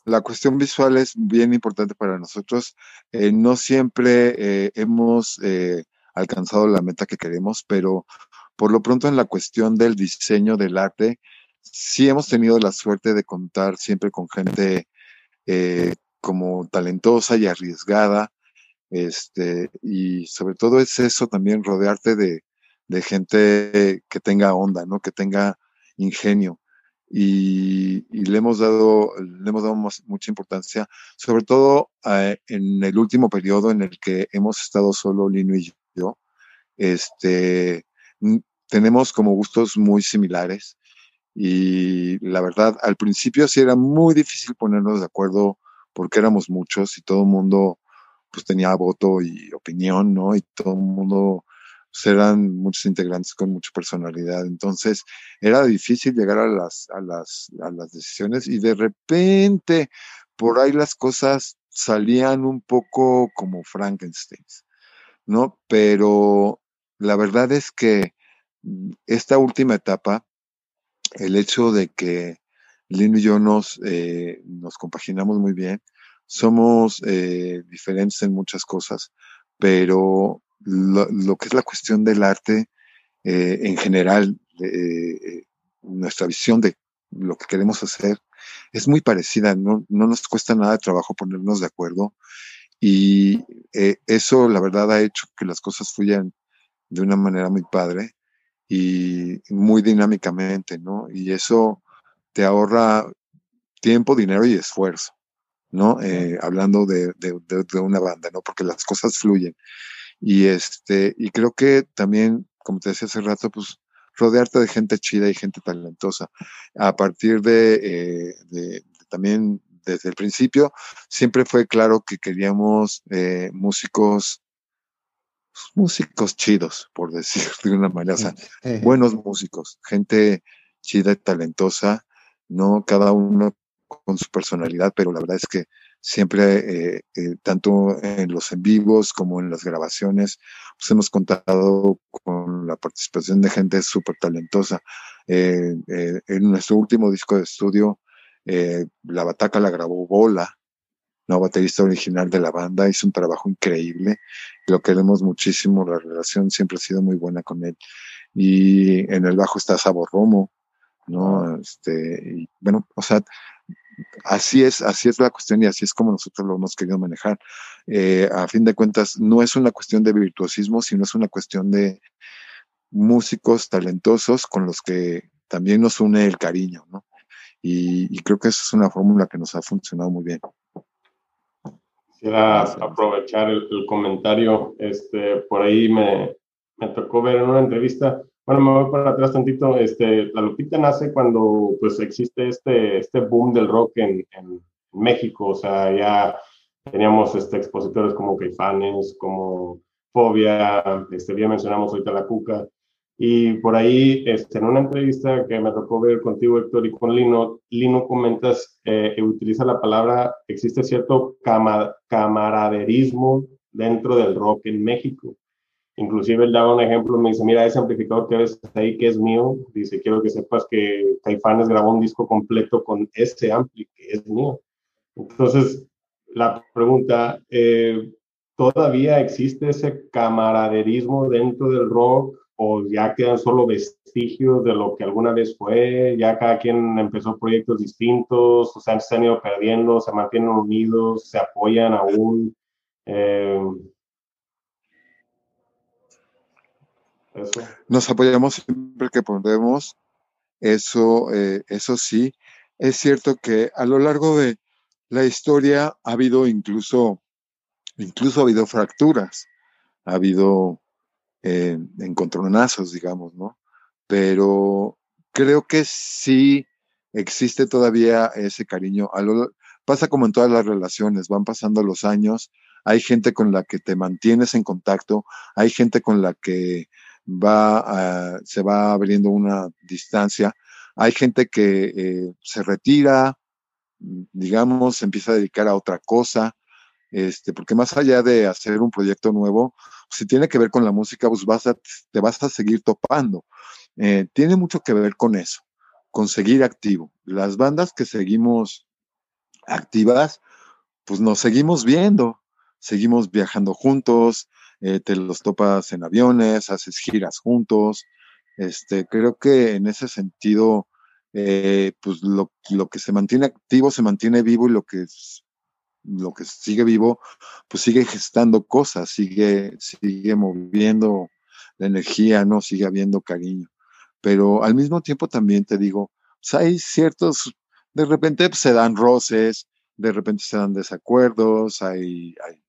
Speaker 5: la cuestión visual es bien importante para nosotros. Eh, no siempre eh, hemos eh, alcanzado la meta que queremos, pero por lo pronto en la cuestión del diseño del arte, sí hemos tenido la suerte de contar siempre con gente como talentosa y arriesgada. Este, y sobre todo es eso también, rodearte de, de gente que tenga onda, ¿no? Que tenga ingenio y, le hemos dado, le hemos dado mucha importancia, sobre todo eh, en el último periodo en el que hemos estado solo Lino y yo. Este, tenemos como gustos muy similares y la verdad, al principio sí era muy difícil ponernos de acuerdo porque éramos muchos y todo el mundo pues tenía voto y opinión, ¿no? Y todo el mundo eran muchos integrantes con mucha personalidad. Entonces era difícil llegar a las, a las, a las decisiones y de repente por ahí las cosas salían un poco como Frankenstein, ¿no? Pero la verdad es que esta última etapa, el hecho de que Lino y yo nos, eh, nos compaginamos muy bien, somos eh, diferentes en muchas cosas, pero lo, que es la cuestión del arte eh, en general, eh, nuestra visión de lo que queremos hacer es muy parecida, no, no nos cuesta nada de trabajo ponernos de acuerdo y eh, eso la verdad ha hecho que las cosas fluyan de una manera muy padre y muy dinámicamente, ¿no? Y eso te ahorra tiempo, dinero y esfuerzo, ¿no? hablando de, de, de, una banda, ¿no? Porque las cosas fluyen. Y este, y creo que también, como te decía hace rato, pues rodearte de gente chida y gente talentosa. A partir de, eh, también desde el principio, siempre fue claro que queríamos eh, músicos, músicos chidos, por decir de una manera, o sea, buenos músicos, gente chida y talentosa, no cada uno con su personalidad, pero la verdad es que siempre, eh, eh, tanto en los en vivos como en las grabaciones, pues hemos contado con la participación de gente súper talentosa. Eh, en nuestro último disco de estudio, La Bataca la grabó Bola, la baterista original de la banda, hizo un trabajo increíble, lo queremos muchísimo, la relación siempre ha sido muy buena con él. Y en el bajo está Sabor Romo, ¿no? Este, y bueno, o sea, así es, así es la cuestión y así es como nosotros lo hemos querido manejar. Eh, a fin de cuentas, no es una cuestión de virtuosismo, sino es una cuestión de músicos talentosos con los que también nos une el cariño, ¿no? Y, creo que esa es una fórmula que nos ha funcionado muy bien.
Speaker 4: Quisiera aprovechar el, comentario, este, por ahí me, me tocó ver en una entrevista bueno, me voy para atrás tantito. Este, la Lupita nace cuando pues existe este, este boom del rock en, México, o sea, ya teníamos este, expositores como Caifanes, como Fobia, este, bien mencionamos ahorita la Cuca, y por ahí, este, en una entrevista que me tocó ver contigo, Héctor, y con Lino, Lino comentas, eh, utiliza la palabra, existe cierto camaraderismo dentro del rock en México. Inclusive él daba un ejemplo, me dice, mira, ese amplificador que ves ahí que es mío, dice, quiero que sepas que Caifanes grabó un disco completo con ese ampli que es mío. Entonces, la pregunta, eh, ¿todavía existe ese camaraderismo dentro del rock o ya quedan solo vestigios de lo que alguna vez fue? Ya cada quien empezó proyectos distintos, o sea, se han ido perdiendo, se mantienen unidos, se apoyan aún. Eh,
Speaker 5: Nos apoyamos siempre que podemos. Eso, eh, eso sí. Es cierto que a lo largo de la historia ha habido incluso, incluso ha habido fracturas, ha habido eh, encontronazos, digamos, ¿no? Pero creo que sí existe todavía ese cariño. Pasa como en todas las relaciones, van pasando los años, hay gente con la que te mantienes en contacto, hay gente con la que va se va abriendo una distancia. Hay gente que eh, se retira, digamos, se empieza a dedicar a otra cosa, este, porque más allá de hacer un proyecto nuevo, si tiene que ver con la música, pues vas te vas a seguir topando. Eh, tiene mucho que ver con eso, con seguir activo. Las bandas que seguimos activas, pues nos seguimos viendo, seguimos viajando juntos, eh, te los topas en aviones, haces giras juntos. Este, creo que en ese sentido, eh, pues lo, lo, que se mantiene activo se mantiene vivo y lo que, lo que sigue vivo, pues sigue gestando cosas, sigue, sigue moviendo la energía, ¿no? Sigue habiendo cariño. Pero al mismo tiempo también te digo, pues hay ciertos, de repente pues, se dan roces, de repente se dan desacuerdos, hay, hay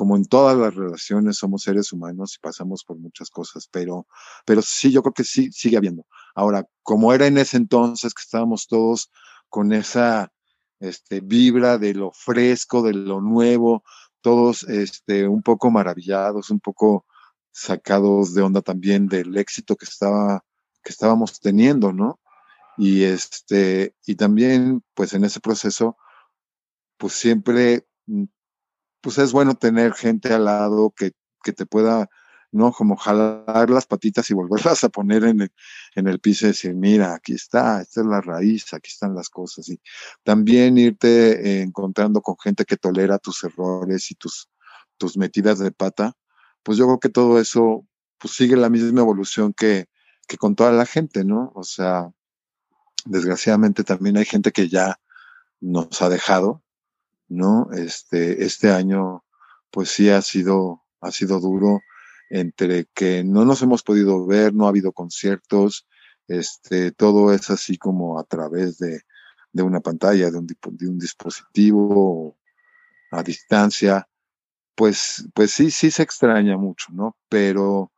Speaker 5: como en todas las relaciones somos seres humanos y pasamos por muchas cosas, pero, pero sí, yo creo que sí, sigue habiendo. Ahora, como era en ese entonces que estábamos todos con esa este, vibra de lo fresco, de lo nuevo, todos este, un poco maravillados, un poco sacados de onda también del éxito que estaba que estábamos teniendo, ¿no? Y este y también pues en ese proceso pues siempre mm, pues es bueno tener gente al lado que, que te pueda, ¿no? Como jalar las patitas y volverlas a poner en el, en el piso y decir, mira, aquí está, esta es la raíz, aquí están las cosas. Y también irte eh, encontrando con gente que tolera tus errores y tus, tus metidas de pata, pues yo creo que todo eso pues sigue la misma evolución que, que con toda la gente, ¿no? O sea, desgraciadamente también hay gente que ya nos ha dejado, ¿no? Este, este año, pues sí ha sido, ha sido duro entre que no nos hemos podido ver, no ha habido conciertos, este, todo es así como a través de, de una pantalla, de un, de un dispositivo a distancia, pues, pues sí, sí se extraña mucho, ¿no? Pero,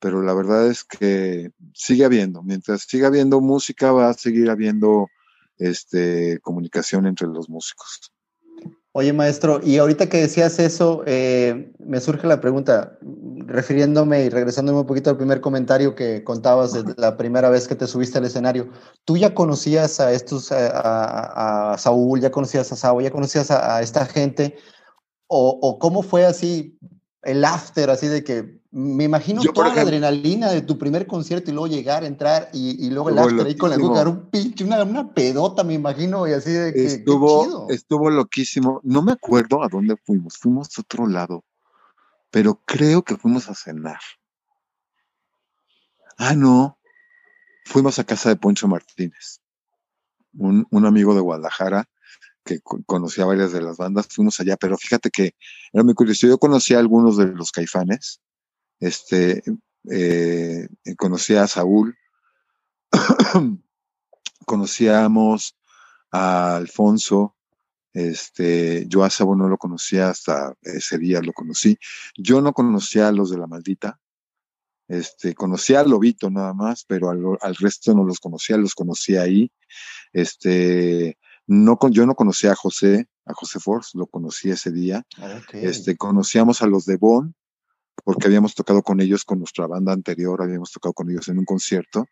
Speaker 5: pero la verdad es que sigue habiendo, mientras siga habiendo música, va a seguir habiendo este, comunicación entre los músicos.
Speaker 2: Oye, maestro, y ahorita que decías eso, eh, me surge la pregunta, refiriéndome y regresándome un poquito al primer comentario que contabas de la primera vez que te subiste al escenario. ¿Tú ya conocías a estos, a, Saúl, ya conocías a Sao, ya conocías a, esta gente? ¿O, cómo fue así el after, así de que me imagino toda la adrenalina de tu primer concierto y luego llegar, entrar y, luego el after ahí con la cuca, un pinche, una, una, pedota, me imagino, y así de que.
Speaker 5: Estuvo, estuvo loquísimo. No me acuerdo a dónde fuimos, fuimos a otro lado, pero creo que fuimos a cenar. Ah, no, fuimos a casa de Poncho Martínez, un, un amigo de Guadalajara que conocía varias de las bandas, fuimos allá, pero fíjate que era muy curioso. Yo conocía a algunos de los caifanes, este, eh, conocía a Saúl, conocíamos a Alfonso, este, yo a Sabo no lo conocía hasta ese día lo conocí. Yo no conocía a los de la maldita, este, conocía a Lobito nada más, pero al, al, resto no los conocía, los conocía ahí. Este, No, yo no conocía a José, a José Force, lo conocí ese día. Este, conocíamos a los de Bon, porque habíamos tocado con ellos, con nuestra banda anterior, habíamos tocado con ellos en un concierto,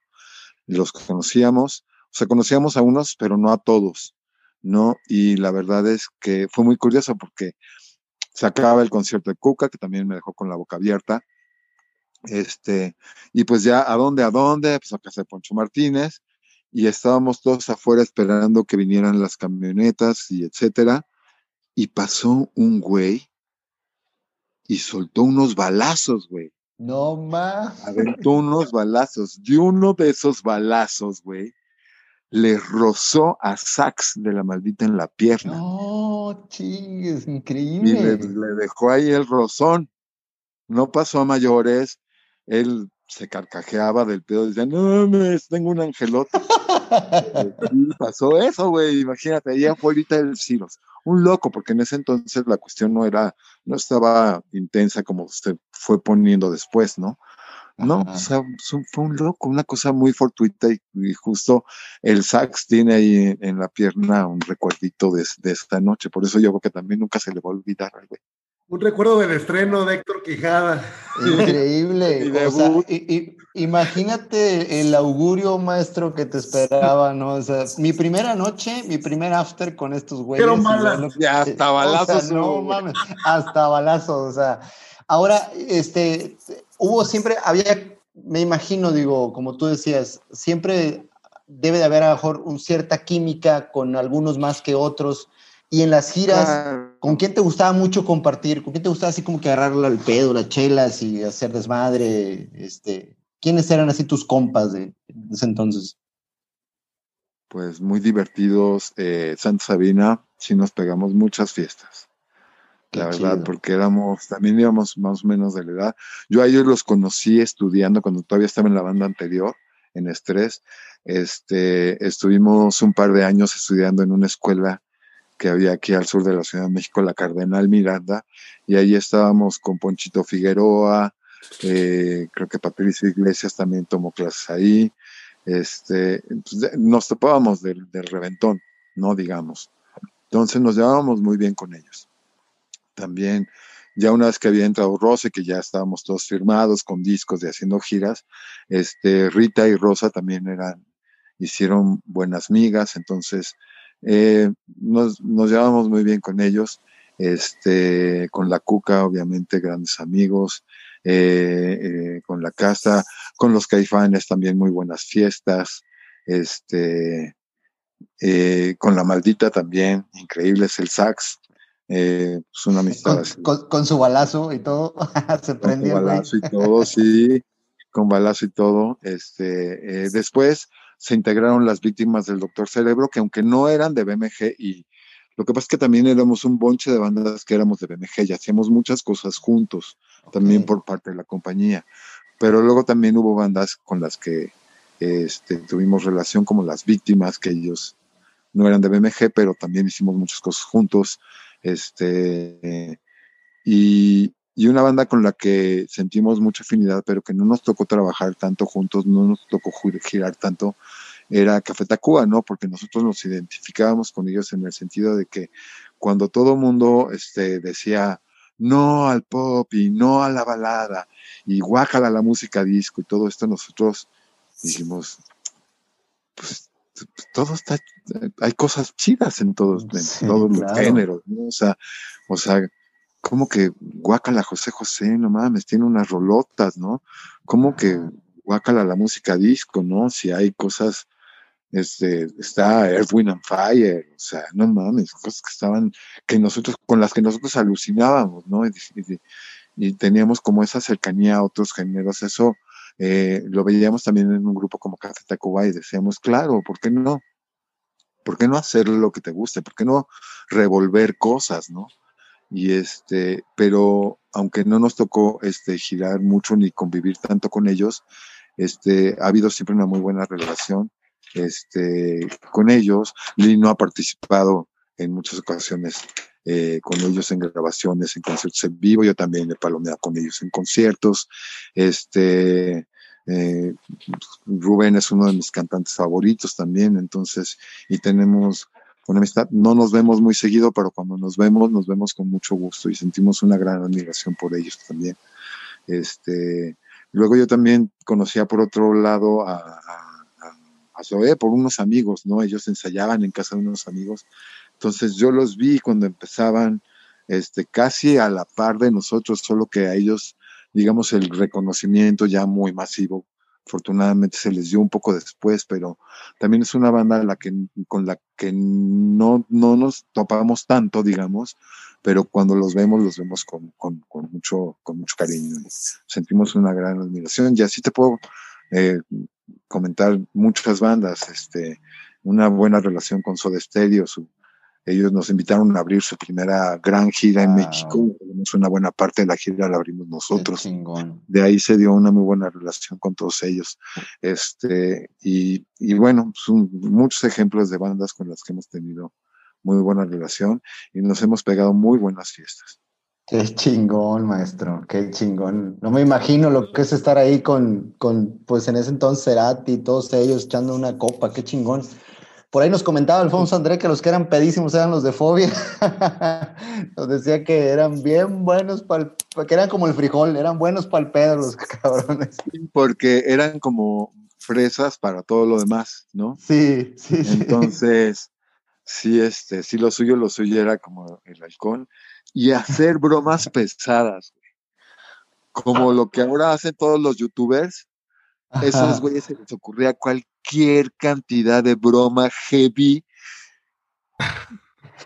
Speaker 5: y los conocíamos, o sea, conocíamos a unos, pero no a todos, ¿no? Y la verdad es que fue muy curioso porque se acaba el concierto de Cuca, que también me dejó con la boca abierta, este, y pues ya, ¿a dónde? ¿A dónde? Pues a casa de Poncho Martínez, y estábamos todos afuera esperando que vinieran las camionetas y etcétera, y pasó un güey y soltó unos balazos, güey.
Speaker 2: No más.
Speaker 5: Aventó unos balazos. Y uno de esos balazos, güey, le rozó a Sax de la maldita en la pierna.
Speaker 2: No, es increíble.
Speaker 5: Y le, dejó ahí el rozón. No pasó a mayores. Él se carcajeaba del pedo, decía, no mames, tengo un angelote. y pasó eso, güey, imagínate, ahí afuera del Silos un loco, porque en ese entonces la cuestión no era, no estaba intensa como se fue poniendo después, ¿no? No, o sea, fue un loco, una cosa muy fortuita y, justo el sax tiene ahí en, la pierna un recuerdito de, de, esta noche, por eso yo creo que también nunca se le va a olvidar, güey.
Speaker 3: Un recuerdo del estreno de Héctor Quijada.
Speaker 2: Increíble. imagínate el augurio maestro que te esperaba, ¿no? O sea, mi primera noche, mi primer after con estos güeyes.
Speaker 3: Pero
Speaker 5: ya hasta balazos.
Speaker 2: no mames, hasta balazos. O sea, ahora, este, hubo siempre, había, me imagino, digo, como tú decías, siempre debe de haber a lo mejor un cierta química con algunos más que otros y en las giras, ¿con quién te gustaba mucho compartir? ¿Con quién te gustaba así como que agarrarle al pedo, las chelas y hacer desmadre? Este, ¿Quiénes eran así tus compas de, ese entonces?
Speaker 5: Pues muy divertidos. Eh, Santa Sabina, sí nos pegamos muchas fiestas. la verdad, porque éramos, también íbamos más o menos de la edad. Yo a ellos los conocí estudiando cuando todavía estaba en la banda anterior, en Estrés. Este, estuvimos un par de años estudiando en una escuela que había aquí al sur de la Ciudad de México, la Cardenal Miranda, y ahí estábamos con Ponchito Figueroa, eh, creo que Patricio Iglesias también tomó clases ahí, este, pues, nos topábamos del, del, reventón, ¿no? Digamos. Entonces nos llevábamos muy bien con ellos. También, ya una vez que había entrado Rosa, que ya estábamos todos firmados con discos de haciendo giras, este, Rita y Rosa también eran, hicieron buenas migas, entonces eh, nos, nos llevamos muy bien con ellos, este, con la Cuca, obviamente, grandes amigos, eh, eh, con la casa, con los caifanes también muy buenas fiestas, este, con la maldita también, increíble es el sax, es una amistad.
Speaker 2: Con, su balazo y todo, se prendió.
Speaker 5: Con balazo y todo, sí, con balazo y todo. Este, después, se integraron las víctimas del Doctor Cerebro, que aunque no eran de BMG y lo que pasa es que también éramos un bonche de bandas que éramos de BMG y hacíamos muchas cosas juntos, también por parte de la compañía. Pero luego también hubo bandas con las que este, tuvimos relación, como las víctimas, que ellos no eran de BMG, pero también hicimos muchas cosas juntos. Este, y, y una banda con la que sentimos mucha afinidad, pero que no nos tocó trabajar tanto juntos, no nos tocó girar tanto, era Café Tacuba, ¿no? Porque nosotros nos identificábamos con ellos en el sentido de que cuando todo mundo este, decía no al pop y no a la balada y guácala la música disco y todo esto, nosotros dijimos, pues todo está, hay cosas chidas en todos, en todos los géneros, ¿no? O sea, o sea, como que guácala José José, no mames, tiene unas rolotas, ¿no? Como que guácala la música disco, ¿no? Si hay cosas, este, está Earth, Wind and Fire, o sea, no mames, cosas que estaban, que nosotros, con las que nosotros alucinábamos, ¿no? Y, teníamos como esa cercanía a otros géneros, eso eh, lo veíamos también en un grupo como Café Tacuba y decíamos, claro, ¿por qué no? ¿Por qué no hacer lo que te guste? ¿Por qué no revolver cosas, no? Y este, pero aunque no nos tocó este, girar mucho ni convivir tanto con ellos, este, ha habido siempre una muy buena relación este, con ellos. Lino ha participado en muchas ocasiones eh, con ellos en grabaciones, en conciertos en vivo, yo también he palomeado con ellos en conciertos. Este, eh, Rubén es uno de mis cantantes favoritos también, entonces, y tenemos una amistad. No nos vemos muy seguido, pero cuando nos vemos, nos vemos con mucho gusto y sentimos una gran admiración por ellos también. Este, luego yo también conocía por otro lado a, a, por unos amigos, ¿no? Ellos ensayaban en casa de unos amigos. Entonces yo los vi cuando empezaban este, casi a la par de nosotros, solo que a ellos, digamos, el reconocimiento ya muy masivo afortunadamente se les dio un poco después, pero también es una banda la que, con la que no, no nos topamos tanto, digamos, pero cuando los vemos, los vemos con, con, mucho, con mucho cariño. Sentimos una gran admiración y así te puedo eh, comentar muchas bandas, este, una buena relación con Soda Stereo, su, ellos nos invitaron a abrir su primera gran gira en México. Una buena parte de la gira la abrimos nosotros. De ahí se dio una muy buena relación con todos ellos. Este, y, y bueno, son muchos ejemplos de bandas con las que hemos tenido muy buena relación y nos hemos pegado muy buenas fiestas.
Speaker 2: Qué chingón, maestro, qué chingón. No me imagino lo que es estar ahí con, con pues en ese entonces Cerati y todos ellos echando una copa, qué chingón. Por ahí nos comentaba Alfonso André que los que eran pedísimos eran los de Fobia. nos decía que eran bien buenos para que eran como el frijol, eran buenos para el pedo los cabrones.
Speaker 5: Porque eran como fresas para todo lo demás, ¿no?
Speaker 2: Sí, sí,
Speaker 5: sí. Entonces, sí, este, sí, lo suyo, lo suyo era como el halcón y hacer bromas pesadas, como lo que ahora hacen todos los youtubers. Esos güeyes se les ocurría cualquier cualquier cantidad de broma heavy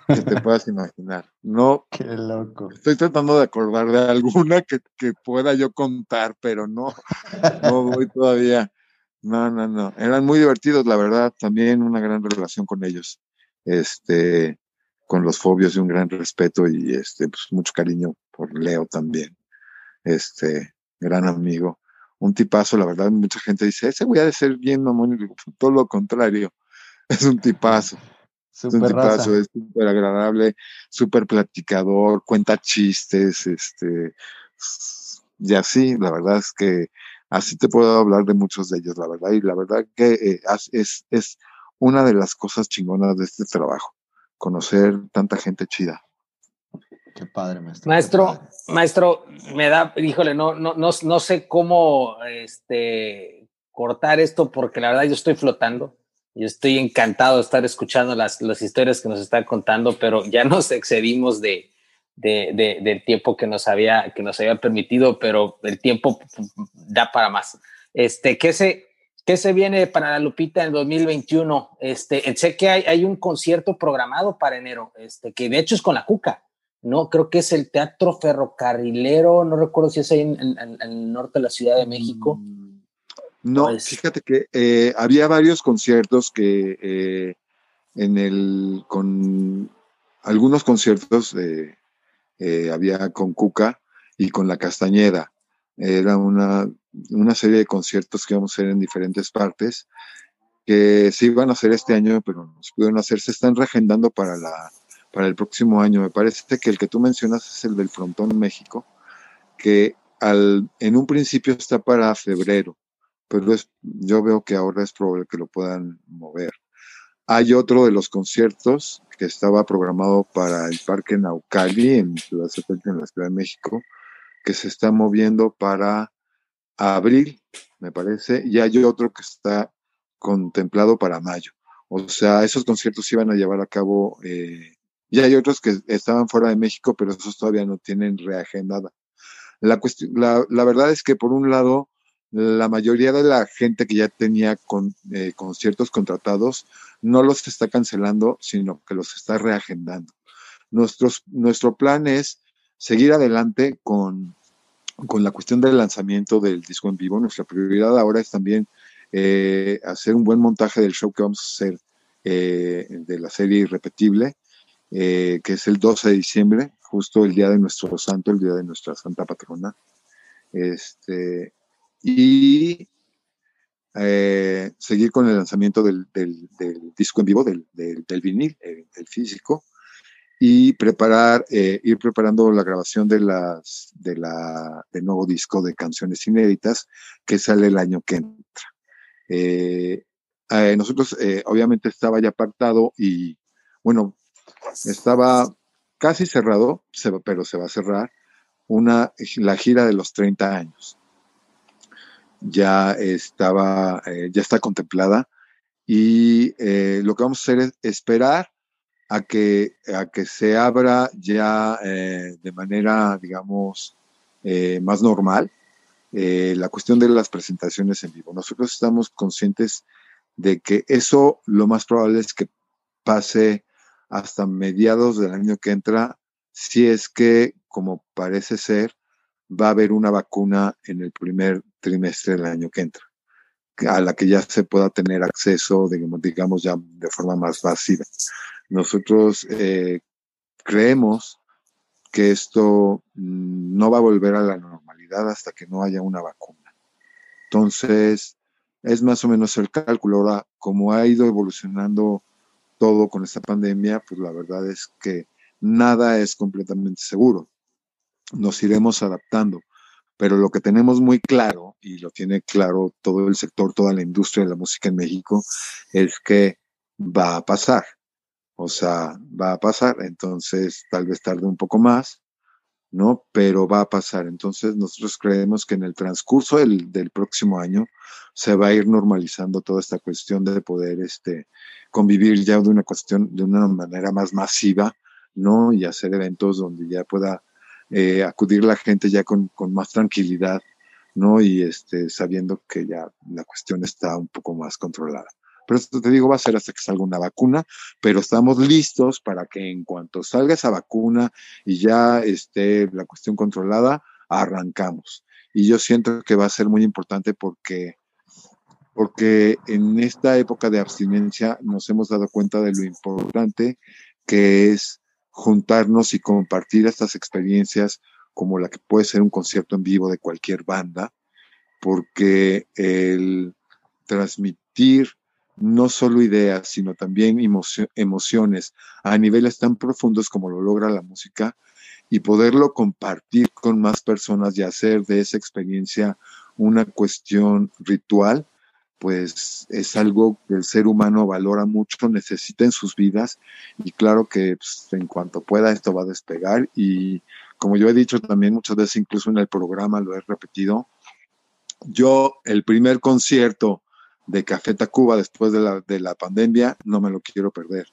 Speaker 5: que te puedas imaginar. No.
Speaker 2: Qué loco.
Speaker 5: Estoy tratando de acordar de alguna que, que pueda yo contar, pero no, no voy todavía. No, no, no. Eran muy divertidos, la verdad. También una gran relación con ellos. Este, con los fobios y un gran respeto y este, pues mucho cariño por Leo también. Este, gran amigo un tipazo, la verdad, mucha gente dice, ese voy a ser bien mamón, y todo lo contrario, es un tipazo. es un tipazo, es súper agradable, súper platicador, cuenta chistes, este, y así, la verdad es que así te puedo hablar de muchos de ellos, la verdad, y la verdad que eh, es, es una de las cosas chingonas de este trabajo, conocer tanta gente chida.
Speaker 2: Qué padre, maestro.
Speaker 1: Maestro, maestro, me da, híjole, no, no, no, no sé cómo este, cortar esto porque la verdad yo estoy flotando. Yo estoy encantado de estar escuchando las, las historias que nos está contando, pero ya nos excedimos de, de, de, del tiempo que nos, había, que nos había permitido, pero el tiempo da para más. Este, ¿qué se, qué se viene para la Lupita en 2021? Este, sé que hay, hay un concierto programado para enero, este, que de hecho es con la Cuca. No, creo que es el Teatro Ferrocarrilero, no recuerdo si es ahí en, el norte de la Ciudad de México. Mm,
Speaker 5: no, pues fíjate que eh, había varios conciertos que eh, en el, con algunos conciertos eh, había con Cuca y con La Castañeda. Era una, una serie de conciertos que íbamos a hacer en diferentes partes que se iban a hacer este año, pero no se pudieron hacer. Se están reagendando para la para el próximo año. Me parece que el que tú mencionas es el del Frontón México, que al, en un principio está para febrero, pero es, yo veo que ahora es probable que lo puedan mover. Hay otro de los conciertos que estaba programado para el Parque Naucali en la Ciudad de México, que se está moviendo para abril, me parece, y hay otro que está contemplado para mayo. O sea, esos conciertos iban a llevar a cabo eh, y hay otros que estaban fuera de México, pero esos todavía no tienen reagendada. La, la, la verdad es que, por un lado, la mayoría de la gente que ya tenía con, eh, conciertos contratados no los está cancelando, sino que los está reagendando. Nuestros, nuestro plan es seguir adelante con, con la cuestión del lanzamiento del disco en vivo. Nuestra prioridad ahora es también eh, hacer un buen montaje del show que vamos a hacer eh, de la serie Irrepetible eh, que es el 12 de diciembre, justo el día de nuestro santo, el día de nuestra santa patrona. Este, y eh, seguir con el lanzamiento del, del, disco en vivo, del, del vinil, eh, el, físico, y preparar, ir preparando la grabación de las, de la, del nuevo disco de canciones inéditas que sale el año que entra. nosotros, obviamente, estaba ya apartado y bueno, estaba casi cerrado, pero se va a cerrar, una, la gira de los 30 años. Ya estaba, eh, ya está contemplada y eh, lo que vamos a hacer es esperar a que, a que se abra ya eh, de manera, digamos, más normal la cuestión de las presentaciones en vivo. Nosotros estamos conscientes de que eso lo más probable es que pase hasta mediados del año que entra, si es que, como parece ser, va a haber una vacuna en el primer trimestre del año que entra, a la que ya se pueda tener acceso, digamos, ya de forma más masiva. Nosotros eh, creemos que esto mm, no va a volver a la normalidad hasta que no haya una vacuna. Entonces, es más o menos el cálculo. Ahora, como ha ido evolucionando todo con esta pandemia, pues la verdad es que nada es completamente seguro. Nos iremos adaptando, pero lo que tenemos muy claro, y lo tiene claro todo el sector, toda la industria de la música en México, es que va a pasar. O sea, va a pasar, entonces tal vez tarde un poco más, ¿no? Pero va a pasar. Entonces nosotros creemos que en el transcurso del, del próximo año se va a ir normalizando toda esta cuestión de poder, este, convivir ya de una cuestión, de una manera más masiva, ¿no? Y hacer eventos donde ya pueda eh, acudir la gente ya con, con, más tranquilidad, ¿no? Y este, sabiendo que ya la cuestión está un poco más controlada. Pero esto te digo, va a ser hasta que salga una vacuna, pero estamos listos para que en cuanto salga esa vacuna y ya esté la cuestión controlada, arrancamos. Y yo siento que va a ser muy importante porque porque en esta época de abstinencia nos hemos dado cuenta de lo importante que es juntarnos y compartir estas experiencias como la que puede ser un concierto en vivo de cualquier banda, porque el transmitir no solo ideas, sino también emociones a niveles tan profundos como lo logra la música y poderlo compartir con más personas y hacer de esa experiencia una cuestión ritual, pues es algo que el ser humano valora mucho, necesita en sus vidas y claro que pues, en cuanto pueda esto va a despegar y como yo he dicho también muchas veces incluso en el programa lo he repetido, yo el primer concierto de Café Tacuba después de la, de la pandemia no me lo quiero perder.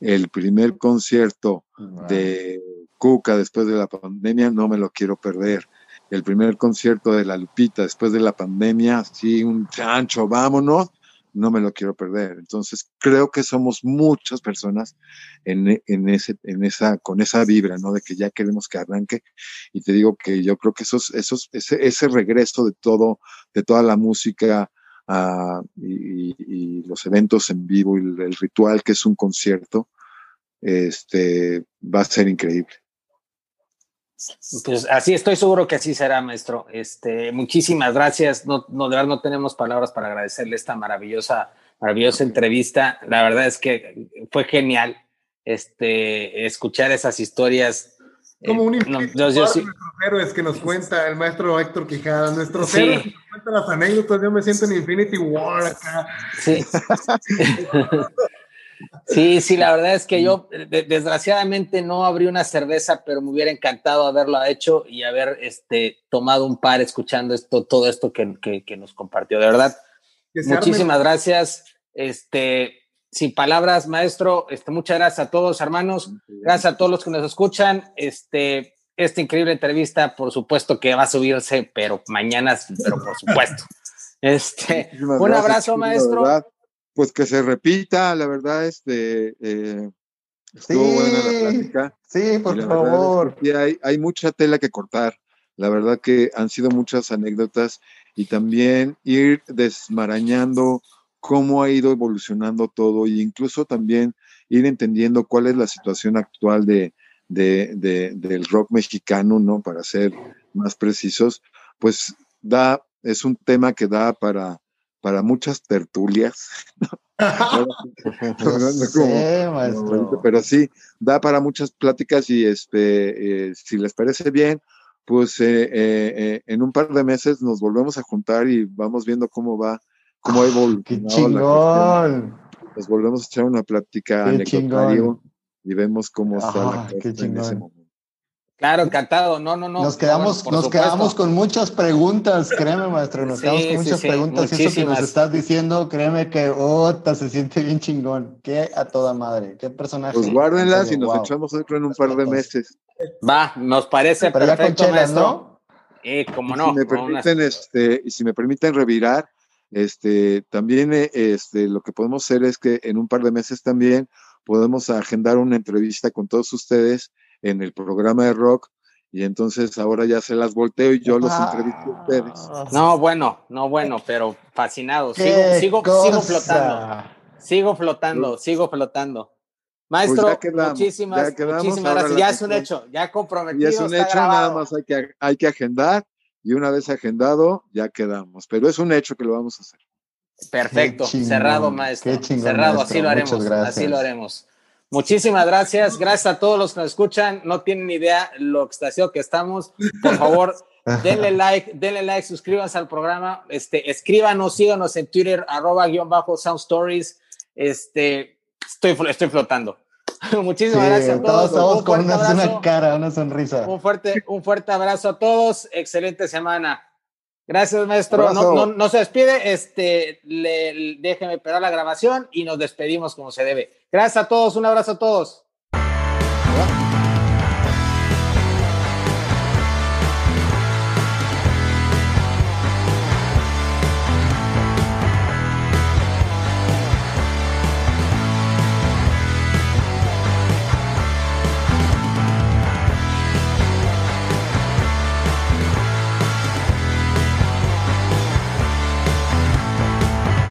Speaker 5: El primer concierto de Cuca después de la pandemia no me lo quiero perder el primer concierto de La Lupita después de la pandemia, así un chancho, vámonos, no me lo quiero perder. Entonces, creo que somos muchas personas en, en, ese, en esa, con esa vibra, ¿no? De que ya queremos que arranque. Y te digo que yo creo que esos, esos, ese, ese regreso de todo, de toda la música uh, y, los eventos en vivo y el, el ritual que es un concierto, este, va a ser increíble.
Speaker 1: Pues así estoy seguro que así será, maestro. Este, muchísimas gracias. No, no, de verdad no tenemos palabras para agradecerle esta maravillosa, maravillosa entrevista. La verdad es que fue genial este, escuchar esas historias.
Speaker 3: Como un eh, no, yo, yo sí. nuestros héroes que nos cuenta el maestro Héctor Quijada, nuestros sí. héroes que nos cuentan las anécdotas. Yo me siento en Infinity War acá.
Speaker 1: Sí. Sí, sí, la verdad es que yo desgraciadamente no abrí una cerveza, pero me hubiera encantado haberlo hecho y haber este, tomado un par escuchando esto, todo esto que, que, que nos compartió. De verdad, muchísimas gracias. Este, sin palabras, maestro, este, muchas gracias a todos, hermanos. Gracias a todos los que nos escuchan. Este, esta increíble entrevista, por supuesto que va a subirse, pero mañana, pero por supuesto. Este, un abrazo, maestro
Speaker 5: pues que se repita, la verdad, este, eh, estuvo sí, buena la plática.
Speaker 2: Sí, por favor.
Speaker 5: Es hay, hay mucha tela que cortar. La verdad que han sido muchas anécdotas y también ir desmarañando cómo ha ido evolucionando todo e incluso también ir entendiendo cuál es la situación actual de, de, de, del rock mexicano, ¿no? Para ser más precisos, pues da, es un tema que da para, para muchas tertulias. pero sí, da para muchas pláticas y este, eh, si les parece bien, pues eh, eh, en un par de meses nos volvemos a juntar y vamos viendo cómo va, cómo ha
Speaker 2: evolucionado. ¡Qué chingón!
Speaker 5: nos volvemos a echar una plática anecdotario y vemos cómo está
Speaker 2: Ajá,
Speaker 5: la cosa en ese momento.
Speaker 1: Claro, encantado. No, no, no.
Speaker 2: Nos
Speaker 1: no,
Speaker 2: quedamos,
Speaker 1: bueno,
Speaker 2: nos quedamos con muchas preguntas, créeme, maestro. Nos
Speaker 1: Sí,
Speaker 2: quedamos con
Speaker 1: sí,
Speaker 2: muchas
Speaker 1: sí,
Speaker 2: preguntas. Y eso que nos
Speaker 1: muchísimas.
Speaker 2: estás diciendo, créeme que ota, se siente bien chingón. Qué a toda madre, qué personaje.
Speaker 5: Pues
Speaker 2: en
Speaker 5: guárdenlas y nos
Speaker 2: wow.
Speaker 5: echamos otro en un par de meses.
Speaker 1: Va, nos parece
Speaker 2: Pero ya con
Speaker 1: perfecto,
Speaker 2: chelas,
Speaker 1: maestro.
Speaker 2: ¿no?
Speaker 1: Eh, como
Speaker 5: Y
Speaker 1: no.
Speaker 5: si me
Speaker 1: unas-
Speaker 5: permiten, este, y si me permiten revirar, este, también eh, este, lo que podemos hacer es que en un par de meses también podemos agendar una entrevista con todos ustedes en el programa de rock. Y entonces ahora ya se las volteo y yo los
Speaker 2: Ah,
Speaker 5: entrevisto a ustedes.
Speaker 1: No, bueno, no, bueno, pero fascinado. Sigo, sigo, flotando. Sigo flotando, sigo flotando. Maestro,
Speaker 5: Pues ya quedamos,
Speaker 1: muchísimas,
Speaker 5: ya quedamos,
Speaker 1: muchísimas gracias. Ya es un hecho, ya comprometido.
Speaker 5: Y es un
Speaker 1: está
Speaker 5: hecho, nada más hay que, hay que agendar y una vez agendado ya quedamos. Pero es un hecho que lo vamos a hacer.
Speaker 1: Perfecto,
Speaker 2: chingón,
Speaker 1: cerrado, maestro.
Speaker 2: qué chingón,
Speaker 1: cerrado,
Speaker 2: maestro.
Speaker 1: así lo haremos. Así lo haremos. Muchísimas gracias. Gracias a todos los que nos escuchan. No tienen idea lo extasiado que estamos. Por favor, denle like, denle like, suscríbanse al programa. Este, escríbanos, síganos en Twitter, arroba guion bajo Sound Stories. Este, estoy, estoy flotando. Muchísimas
Speaker 2: Sí,
Speaker 1: gracias a
Speaker 2: todos
Speaker 1: todos. Un
Speaker 2: con
Speaker 1: fuerte
Speaker 2: una,
Speaker 1: abrazo.
Speaker 2: una cara, una sonrisa.
Speaker 1: Un fuerte, un fuerte abrazo a todos. Excelente semana. Gracias, maestro. No,
Speaker 5: Abrazo.
Speaker 1: no, no se despide. Este, le, déjeme pegar la grabación y nos despedimos como se debe. Gracias a todos. Un abrazo a todos.